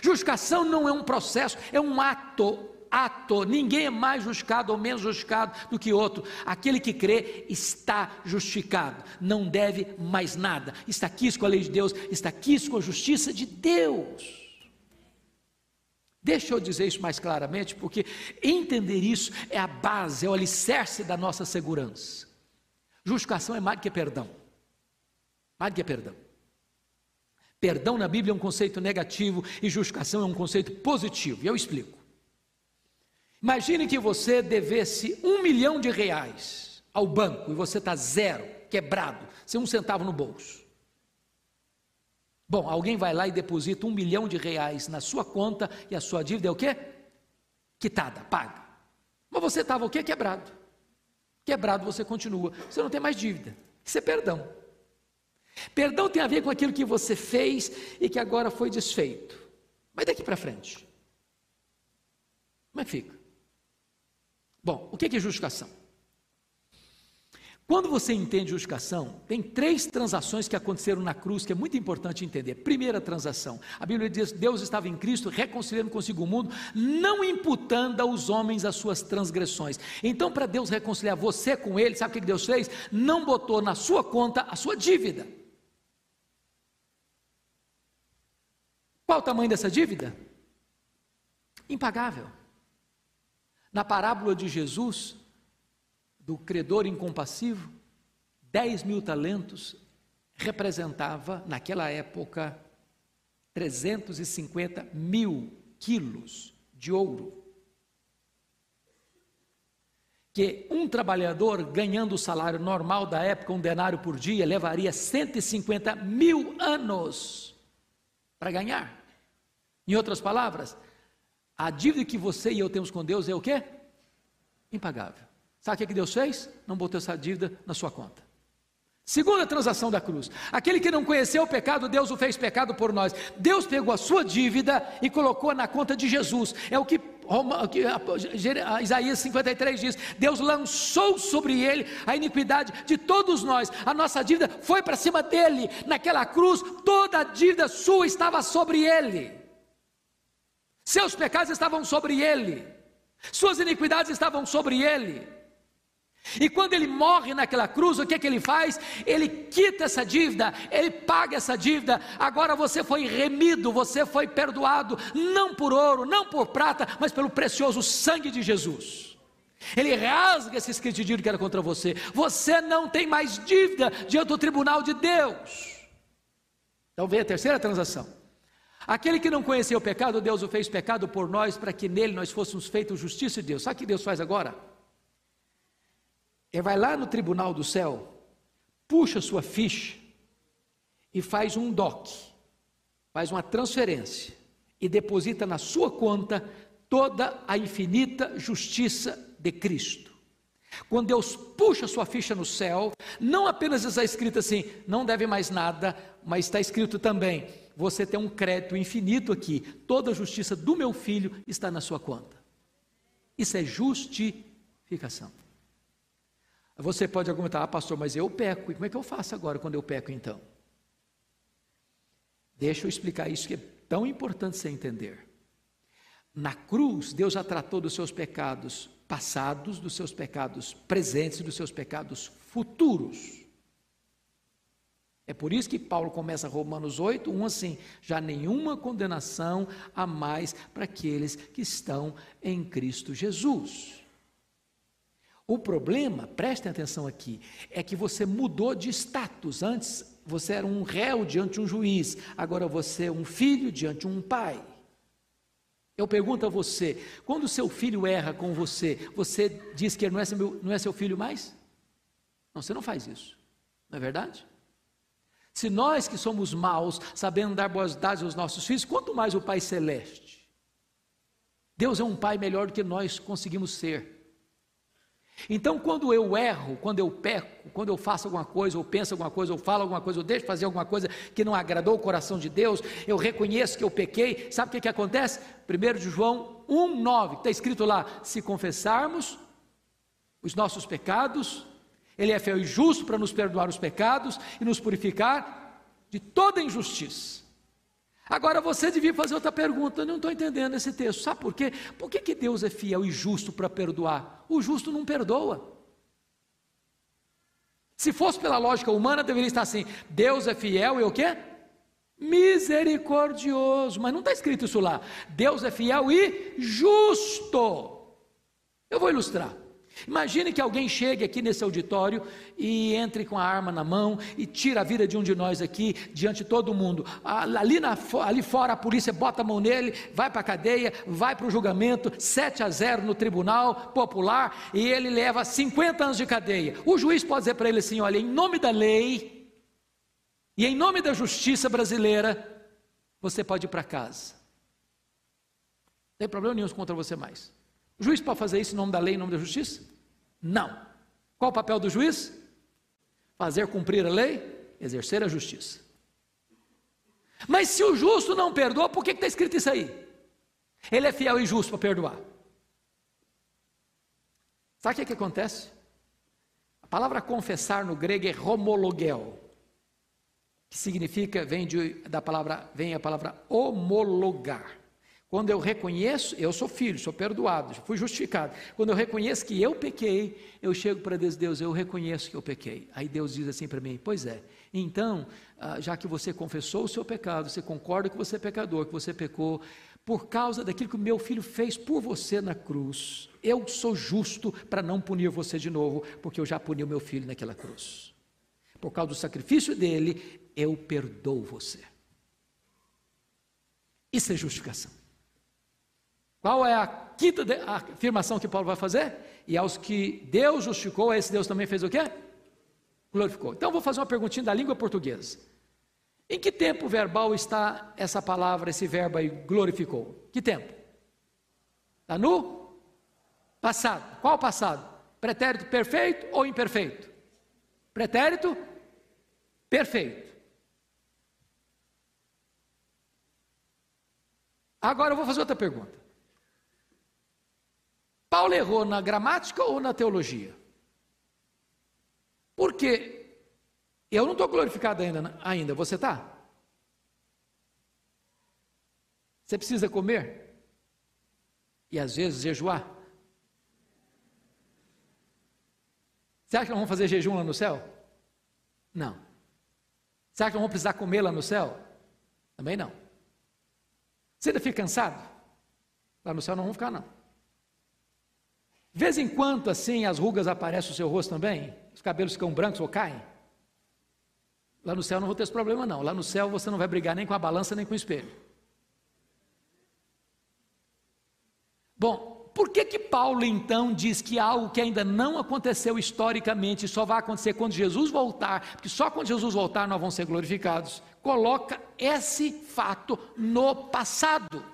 Justificação não é um processo, é um ato ato, ninguém é mais justificado ou menos justificado do que outro. Aquele que crê está justificado, não deve mais nada. Está aqui com a lei de Deus, está aqui com a justiça de Deus. Deixa eu dizer isso mais claramente, porque entender isso é a base, é o alicerce da nossa segurança. Justificação é mais do que perdão. Mais do que perdão. Perdão na Bíblia é um conceito negativo e justificação é um conceito positivo. E eu explico. Imagine que você devesse um milhão de reais ao banco e você está zero, quebrado, sem um centavo no bolso. Bom, alguém vai lá e deposita um milhão de reais na sua conta e a sua dívida é o quê? Quitada, paga. Mas você estava o quê? Quebrado. Quebrado você continua. Você não tem mais dívida. Isso é perdão. Perdão tem a ver com aquilo que você fez e que agora foi desfeito. Mas daqui para frente. Como é que fica? Bom, o que é justificação? Quando você entende justificação, tem três transações que aconteceram na cruz que é muito importante entender. Primeira transação, a Bíblia diz: Deus estava em Cristo reconciliando consigo o mundo, não imputando aos homens as suas transgressões. Então, para Deus reconciliar você com Ele, sabe o que Deus fez? Não botou na sua conta a sua dívida. Qual o tamanho dessa dívida? Impagável. Na parábola de Jesus, do credor incompassivo, 10 mil talentos representava, naquela época, 350 mil quilos de ouro. Que um trabalhador ganhando o salário normal da época, um denário por dia, levaria 150 mil anos para ganhar. Em outras palavras, a dívida que você e eu temos com Deus é o quê? Impagável. Sabe o que Deus fez? Não botou essa dívida na sua conta. Segunda transação da cruz. Aquele que não conheceu o pecado, Deus o fez pecado por nós. Deus pegou a sua dívida e colocou na conta de Jesus. É o que, Isaías 53 diz: Deus lançou sobre ele a iniquidade de todos nós. A nossa dívida foi para cima dele. Naquela cruz, toda a dívida sua estava sobre ele. Seus pecados estavam sobre ele. Suas iniquidades estavam sobre ele. E quando ele morre naquela cruz, o que, é que ele faz? Ele quita essa dívida, ele paga essa dívida. Agora você foi remido, você foi perdoado, não por ouro, não por prata, mas pelo precioso sangue de Jesus. Ele rasga esse escrito de dívida que era contra você. Você não tem mais dívida diante do tribunal de Deus. Então vem a terceira transação. Aquele que não conheceu o pecado, Deus o fez pecado por nós, para que nele nós fôssemos feitos justiça de Deus. Sabe o que Deus faz agora? Ele vai lá no tribunal do céu, puxa sua ficha e faz um DOC, faz uma transferência e deposita na sua conta toda a infinita justiça de Cristo. Quando Deus puxa sua ficha no céu, não apenas está escrito assim, não deve mais nada, mas está escrito também, você tem um crédito infinito aqui, toda a justiça do meu filho está na sua conta. Isso é justificação. Você pode argumentar, ah, pastor, mas eu peco, e como é que eu faço agora quando eu peco então? Deixa eu explicar isso que é tão importante você entender. Na cruz, Deus já tratou dos seus pecados passados, dos seus pecados presentes e dos seus pecados futuros. É por isso que Paulo começa Romanos 8, 1 assim: já nenhuma condenação há mais para aqueles que estão em Cristo Jesus. O problema, prestem atenção aqui, é que você mudou de status. Antes você era um réu diante de um juiz, agora você é um filho diante de um pai. Eu pergunto a você: quando seu filho erra com você, você diz que ele não é, seu, não é seu filho mais? Não, você não faz isso, não é verdade? Se nós que somos maus, sabendo dar boas dádivas aos nossos filhos, quanto mais o Pai Celeste. Deus é um Pai melhor do que nós conseguimos ser. Então, quando eu erro, quando eu peco, quando eu faço alguma coisa, ou penso alguma coisa, ou falo alguma coisa, ou deixo de fazer alguma coisa que não agradou o coração de Deus, eu reconheço que eu pequei, sabe o que, que acontece? 1 de João 1,9, está escrito lá: se confessarmos os nossos pecados, Ele é fiel e justo para nos perdoar os pecados e nos purificar de toda injustiça. Agora você devia fazer outra pergunta, eu não estou entendendo esse texto, sabe por quê? Por que, que Deus é fiel e justo para perdoar? O justo não perdoa. Se fosse pela lógica humana, deveria estar assim: Deus é fiel e o quê? Misericordioso, mas não está escrito isso lá. Deus é fiel e justo. Eu vou ilustrar. Imagine que alguém chegue aqui nesse auditório e entre com a arma na mão e tira a vida de um de nós aqui diante de todo mundo. Ali, na, ali fora a polícia bota a mão nele, vai para a cadeia, vai para o julgamento, 7 a 0 no tribunal popular e ele leva 50 anos de cadeia. O juiz pode dizer para ele assim: olha, em nome da lei e em nome da justiça brasileira, você pode ir para casa. Não tem problema nenhum contra você mais. O juiz pode fazer isso em nome da lei, em nome da justiça? Não. Qual o papel do juiz? Fazer cumprir a lei, exercer a justiça. Mas se o justo não perdoa, por que está escrito isso aí? Ele é fiel e justo para perdoar. Sabe o que, que acontece? A palavra confessar no grego é homologel, que significa, vem de, da palavra, vem a palavra homologar. Quando eu reconheço, eu sou filho, sou perdoado, fui justificado. Quando eu reconheço que eu pequei, eu chego para Deus, Deus, eu reconheço que eu pequei. Aí Deus diz assim para mim: Pois é, então, ah, já que você confessou o seu pecado, você concorda que você é pecador, que você pecou, por causa daquilo que o meu filho fez por você na cruz, eu sou justo para não punir você de novo, porque eu já puni o meu filho naquela cruz. Por causa do sacrifício dele, eu perdoo você. Isso é justificação. Qual é a quinta afirmação que Paulo vai fazer? E aos que Deus justificou, esse Deus também fez o quê? Glorificou. Então vou fazer uma perguntinha da língua portuguesa. Em que tempo verbal está essa palavra, esse verbo aí, glorificou? Que tempo? Está no passado. Qual passado? Pretérito perfeito ou imperfeito? Pretérito perfeito. Agora eu vou fazer outra pergunta. Paulo errou na gramática ou na teologia? Porque eu não estou glorificado ainda, ainda, você está? Você precisa comer? E às vezes jejuar? Você acha que nós vamos fazer jejum lá no céu? Não. Você acha que nós vamos precisar comer lá no céu? Também não. Você ainda fica cansado? Lá no céu não vamos ficar, não. De vez em quando, assim, as rugas aparecem no seu rosto também, os cabelos ficam brancos ou caem. Lá no céu não vou ter esse problema, não. Lá no céu você não vai brigar nem com a balança nem com o espelho. Bom, por que que Paulo então diz que algo que ainda não aconteceu historicamente só vai acontecer quando Jesus voltar, porque só quando Jesus voltar nós vamos ser glorificados? Coloca esse fato no passado.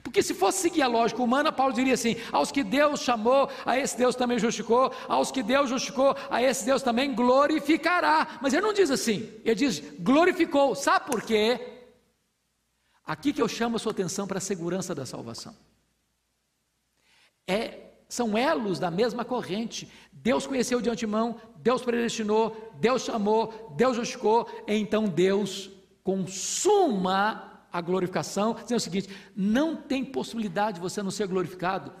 Porque se fosse seguir a lógica humana, Paulo diria assim: aos que Deus chamou, a esse Deus também justificou, aos que Deus justificou, a esse Deus também glorificará. Mas ele não diz assim, ele diz glorificou. Sabe por quê? Aqui que eu chamo a sua atenção para a segurança da salvação. É, são elos da mesma corrente. Deus conheceu de antemão, Deus predestinou, Deus chamou, Deus justificou, então Deus consuma a glorificação, dizendo o seguinte: não tem possibilidade de você não ser glorificado.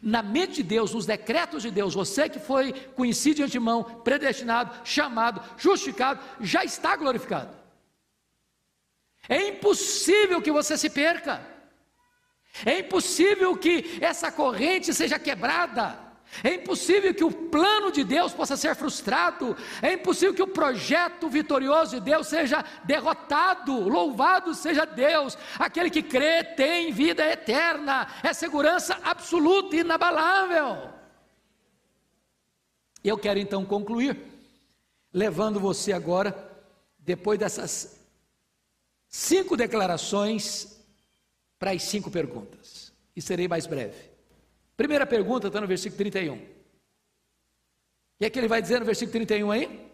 Na mente de Deus, nos decretos de Deus, você que foi conhecido de antemão, predestinado, chamado, justificado, já está glorificado. É impossível que você se perca. É impossível que essa corrente seja quebrada. É impossível que o plano de Deus possa ser frustrado. É impossível que o projeto vitorioso de Deus seja derrotado. Louvado seja Deus. Aquele que crê tem vida eterna. É segurança absoluta e inabalável. Eu quero então concluir, levando você agora, depois dessas cinco declarações, para as cinco perguntas. E serei mais breve. Primeira pergunta está no versículo 31. O que é que ele vai dizer no versículo 31 aí?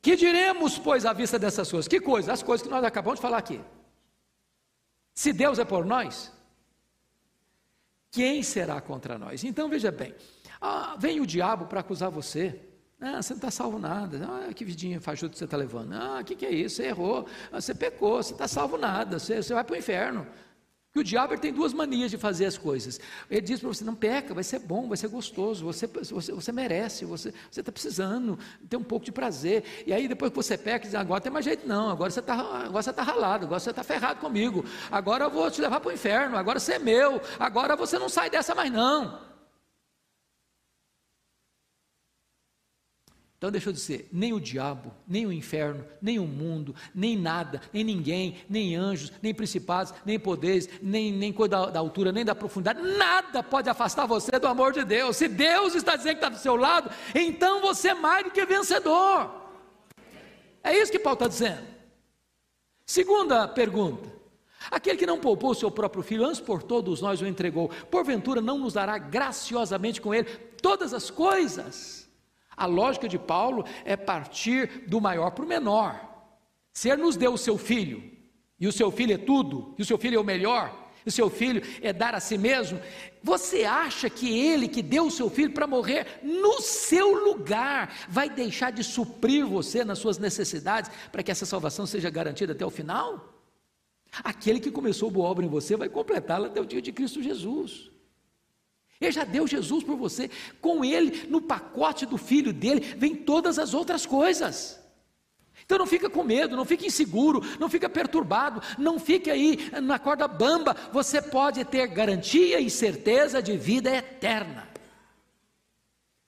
Que diremos, pois, à vista dessas coisas? Que coisas? As coisas que nós acabamos de falar aqui. Se Deus é por nós, quem será contra nós? Então veja bem: ah, vem o diabo para acusar você. Ah, você não está salvo nada. Ah, que vidinha fajuta você está levando. Ah, o que, que é isso? Você errou. Ah, você pecou. Você está salvo nada. Você, você vai para o inferno. Porque o diabo tem duas manias de fazer as coisas. Ele diz para você: não peca, vai ser bom, vai ser gostoso, você, você, você merece, você está precisando ter um pouco de prazer. E aí depois que você peca, diz: agora tem mais jeito, não, agora você está tá ralado, agora você está ferrado comigo, agora eu vou te levar para o inferno, agora você é meu, agora você não sai dessa mais não. Então deixa eu dizer, nem o diabo, nem o inferno, nem o mundo, nem nada, nem ninguém, nem anjos, nem principados, nem poderes, nem, nem coisa da, da, altura, nem da profundidade, nada pode afastar você do amor de Deus. Se Deus está dizendo que está do seu lado, então você é mais do que vencedor. É isso que Paulo está dizendo. Segunda pergunta. Aquele que não poupou seu próprio filho, antes por todos nós o entregou, porventura não nos dará graciosamente com ele todas as coisas? A lógica de Paulo é partir do maior para o menor. Se ele nos deu o seu filho, e o seu filho é tudo, e o seu filho é o melhor, e o seu filho é dar a si mesmo, você acha que ele que deu o seu filho para morrer no seu lugar vai deixar de suprir você nas suas necessidades para que essa salvação seja garantida até o final? Aquele que começou boa obra em você vai completá-la até o dia de Cristo Jesus. Ele já deu Jesus por você. Com ele, no pacote do filho dele, vem todas as outras coisas. Então não fica com medo, não fica inseguro, não fica perturbado, não fique aí na corda bamba. Você pode ter garantia e certeza de vida eterna.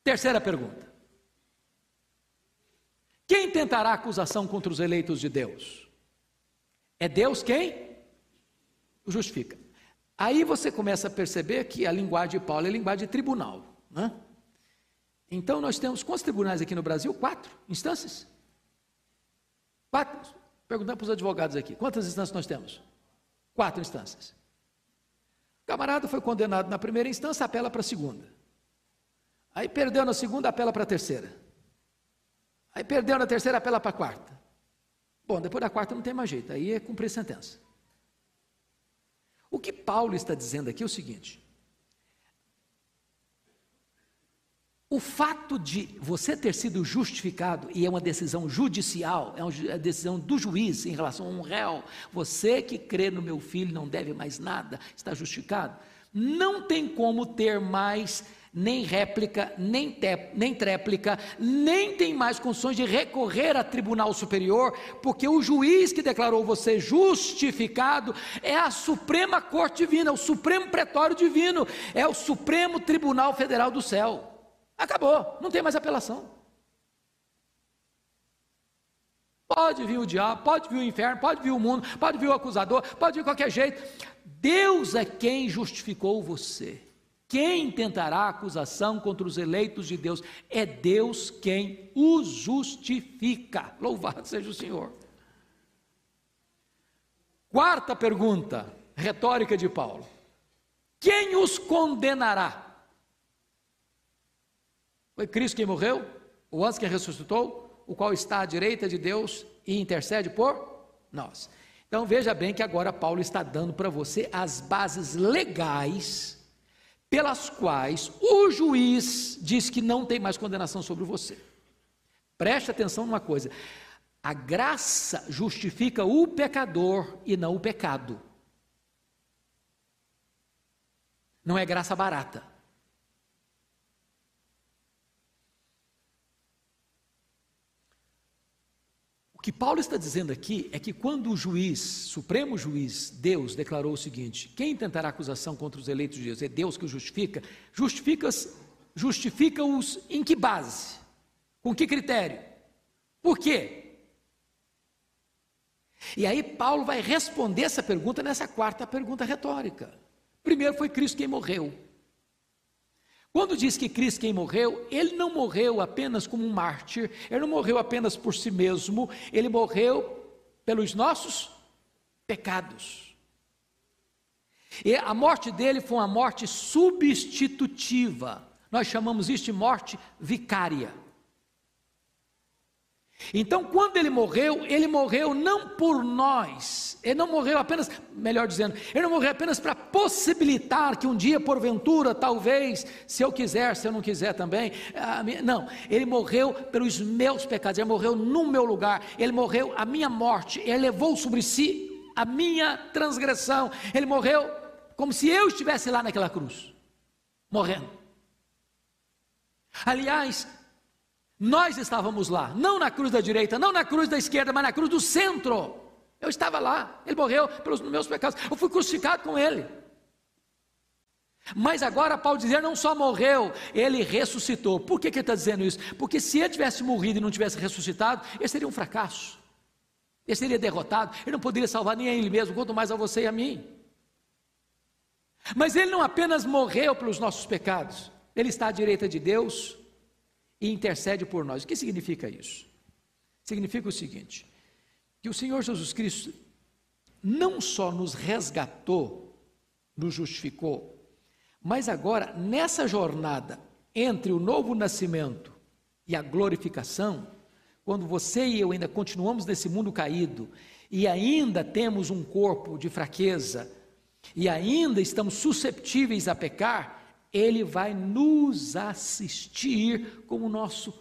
Terceira pergunta. Quem tentará acusação contra os eleitos de Deus? É Deus quem? o justifica. Aí você começa a perceber que a linguagem de Paulo é linguagem de tribunal. Né? Então nós temos quantos tribunais aqui no Brasil? Quatro instâncias. Quatro. Perguntando para os advogados aqui, quantas instâncias nós temos? Quatro instâncias. O camarada foi condenado na primeira instância, apela para a segunda. Aí perdeu na segunda, apela para a terceira. Aí perdeu na terceira, apela para a quarta. Bom, depois da quarta não tem mais jeito, aí é cumprir sentença. O que Paulo está dizendo aqui é o seguinte: O fato de você ter sido justificado, e é uma decisão judicial, é uma decisão do juiz em relação a um réu, você que crê no meu filho não deve mais nada, está justificado, não tem como ter mais nem réplica, nem, te, nem tréplica, nem tem mais condições de recorrer a tribunal superior, porque o juiz que declarou você justificado é a Suprema Corte Divina, o Supremo Pretório Divino, é o Supremo Tribunal Federal do Céu. Acabou, não tem mais apelação. Pode vir o diabo, pode vir o inferno, pode vir o mundo, pode vir o acusador, pode vir qualquer jeito. Deus é quem justificou você. Quem tentará acusação contra os eleitos de Deus? É Deus quem os justifica. <laughs> Louvado seja o Senhor. Quarta pergunta, retórica de Paulo: Quem os condenará? Foi Cristo quem morreu, o antes que ressuscitou, o qual está à direita de Deus e intercede por nós. Então veja bem que agora Paulo está dando para você as bases legais pelas quais o juiz diz que não tem mais condenação sobre você. Preste atenção numa coisa: a graça justifica o pecador e não o pecado. Não é graça barata. O que Paulo está dizendo aqui é que quando o juiz, supremo juiz, Deus, declarou o seguinte: quem tentará acusação contra os eleitos de Deus? É Deus que justifica? Justifica-os justifica em que base? Com que critério? Por quê? E aí Paulo vai responder essa pergunta nessa quarta pergunta retórica. Primeiro foi Cristo quem morreu. Quando diz que Cristo quem morreu, ele não morreu apenas como um mártir, ele não morreu apenas por si mesmo, ele morreu pelos nossos pecados. E a morte dele foi uma morte substitutiva. Nós chamamos isso de morte vicária. Então, quando ele morreu, ele morreu não por nós, ele não morreu apenas, melhor dizendo, ele não morreu apenas para possibilitar que um dia, porventura, talvez, se eu quiser, se eu não quiser também, não, ele morreu pelos meus pecados, ele morreu no meu lugar, ele morreu a minha morte, ele levou sobre si a minha transgressão, ele morreu como se eu estivesse lá naquela cruz, morrendo. Aliás, nós estávamos lá, não na cruz da direita, não na cruz da esquerda, mas na cruz do centro. Eu estava lá, ele morreu pelos meus pecados, eu fui crucificado com ele. Mas agora Paulo diz, ele não só morreu, ele ressuscitou. Por que, que ele está dizendo isso? Porque se ele tivesse morrido e não tivesse ressuscitado, ele seria um fracasso. Ele seria derrotado, ele não poderia salvar nem a ele mesmo, quanto mais a você e a mim. Mas ele não apenas morreu pelos nossos pecados, ele está à direita de Deus, e intercede por nós. O que significa isso? Significa o seguinte: que o Senhor Jesus Cristo não só nos resgatou, nos justificou, mas agora, nessa jornada entre o novo nascimento e a glorificação, quando você e eu ainda continuamos nesse mundo caído e ainda temos um corpo de fraqueza e ainda estamos susceptíveis a pecar, ele vai nos assistir como nosso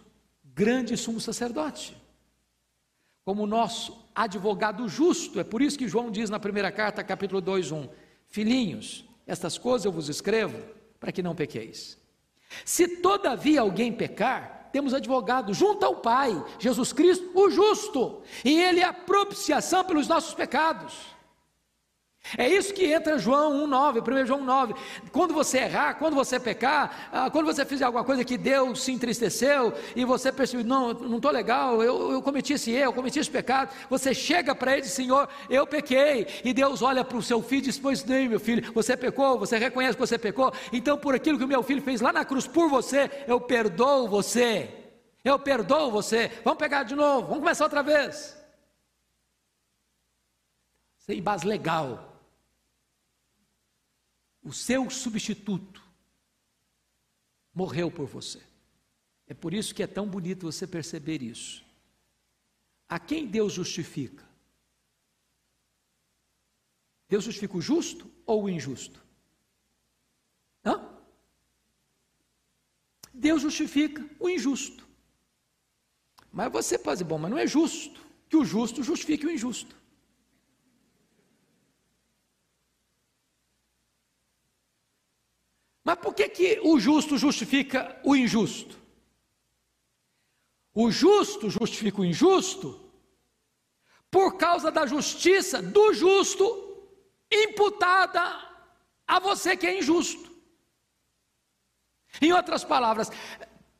grande sumo sacerdote, como nosso advogado justo. É por isso que João diz na primeira carta, capítulo 2, 1: Filhinhos, estas coisas eu vos escrevo para que não pequeis. Se todavia alguém pecar, temos advogado junto ao Pai, Jesus Cristo, o justo, e Ele é a propiciação pelos nossos pecados. É isso que entra João 1,9, 1 João 9. Quando você errar, quando você pecar, ah, quando você fizer alguma coisa que Deus se entristeceu e você percebeu, não, não estou legal, eu, eu cometi esse erro, eu cometi esse pecado, você chega para ele e diz, Senhor, eu pequei. E Deus olha para o seu filho e diz, pois nem, meu filho, você pecou, você reconhece que você pecou, então por aquilo que o meu filho fez lá na cruz por você, eu perdoo você. Eu perdoo você. Vamos pegar de novo, vamos começar outra vez. Sem base legal o seu substituto morreu por você. É por isso que é tão bonito você perceber isso. A quem Deus justifica? Deus justifica o justo ou o injusto? Hã? Deus justifica o injusto. Mas você pode dizer, bom, mas não é justo que o justo justifique o injusto. Mas por que, que o justo justifica o injusto? O justo justifica o injusto por causa da justiça do justo imputada a você que é injusto. Em outras palavras,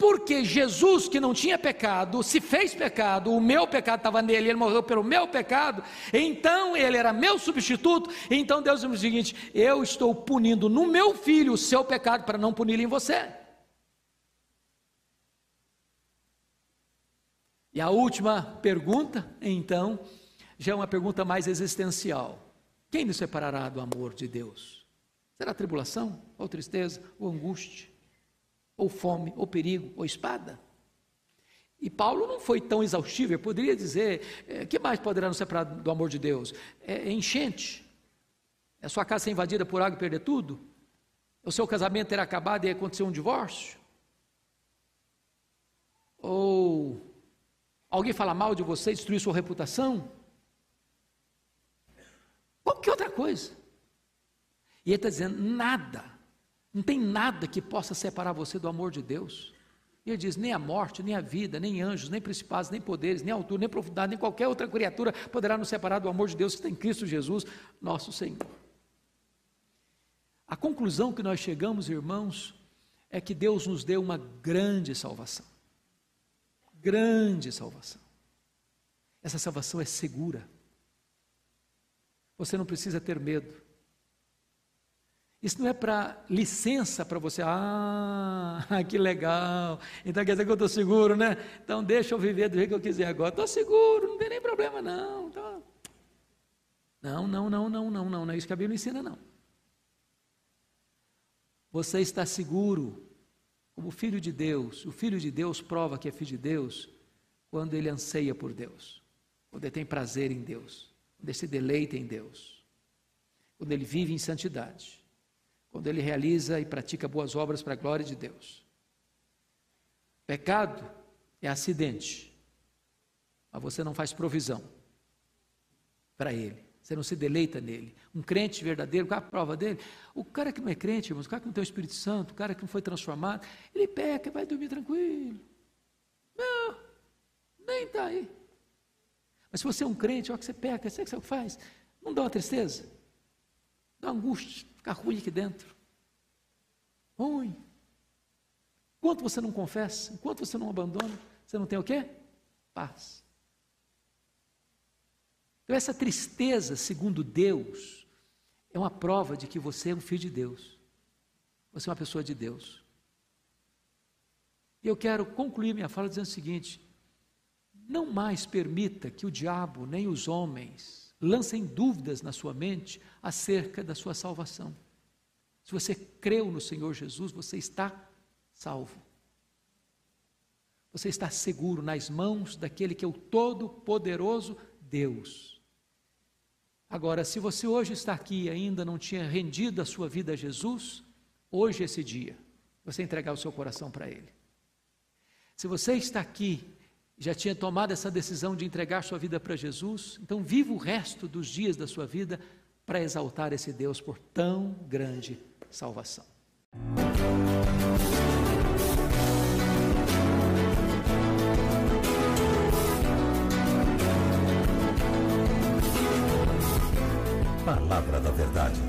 porque Jesus, que não tinha pecado, se fez pecado, o meu pecado estava nele, ele morreu pelo meu pecado, então ele era meu substituto. Então Deus diz o seguinte: eu estou punindo no meu filho o seu pecado para não puni-lo em você. E a última pergunta, então, já é uma pergunta mais existencial: quem nos separará do amor de Deus? Será tribulação, ou tristeza, ou angústia? Ou fome, ou perigo, ou espada. E Paulo não foi tão exaustivo, ele poderia dizer: é, que mais poderá nos separar do amor de Deus? É, é enchente? É sua casa ser invadida por água e perder tudo? O seu casamento ter acabado e acontecer um divórcio? Ou alguém falar mal de você, destruir sua reputação? Qualquer outra coisa. E ele está dizendo: nada não tem nada que possa separar você do amor de Deus. E ele diz: nem a morte, nem a vida, nem anjos, nem principados, nem poderes, nem altura, nem profundidade, nem qualquer outra criatura poderá nos separar do amor de Deus que tem Cristo Jesus, nosso Senhor. A conclusão que nós chegamos, irmãos, é que Deus nos deu uma grande salvação. Grande salvação. Essa salvação é segura. Você não precisa ter medo. Isso não é para licença para você, ah, <laughs> que legal, então quer dizer que eu estou seguro, né? Então deixa eu viver do jeito que eu quiser agora, estou seguro, não tem nem problema não. Tô... Não, não, não, não, não, não, não é isso que a Bíblia ensina, não. Você está seguro como filho de Deus, o filho de Deus prova que é filho de Deus quando ele anseia por Deus, quando ele tem prazer em Deus, quando ele se deleita em Deus, quando ele vive em santidade quando ele realiza e pratica boas obras para a glória de Deus. Pecado é acidente, mas você não faz provisão para ele, você não se deleita nele. Um crente verdadeiro, qual é a prova dele? O cara que não é crente, irmãos, o cara que não tem o Espírito Santo, o cara que não foi transformado, ele peca e vai dormir tranquilo. Não, nem está aí. Mas se você é um crente, olha que você peca, sabe o que você faz? Não dá uma tristeza? Dá angústia. Fica ruim aqui dentro. Ruim. Enquanto você não confessa, enquanto você não abandona, você não tem o quê? Paz. Então, essa tristeza, segundo Deus, é uma prova de que você é um filho de Deus. Você é uma pessoa de Deus. E eu quero concluir minha fala dizendo o seguinte: não mais permita que o diabo nem os homens lancem dúvidas na sua mente acerca da sua salvação. Se você creu no Senhor Jesus, você está salvo. Você está seguro nas mãos daquele que é o Todo-Poderoso Deus. Agora, se você hoje está aqui e ainda não tinha rendido a sua vida a Jesus, hoje é esse dia, você entregar o seu coração para Ele. Se você está aqui já tinha tomado essa decisão de entregar sua vida para Jesus, então viva o resto dos dias da sua vida para exaltar esse Deus por tão grande salvação. Palavra da Verdade,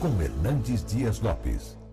com Hernandes Dias Lopes.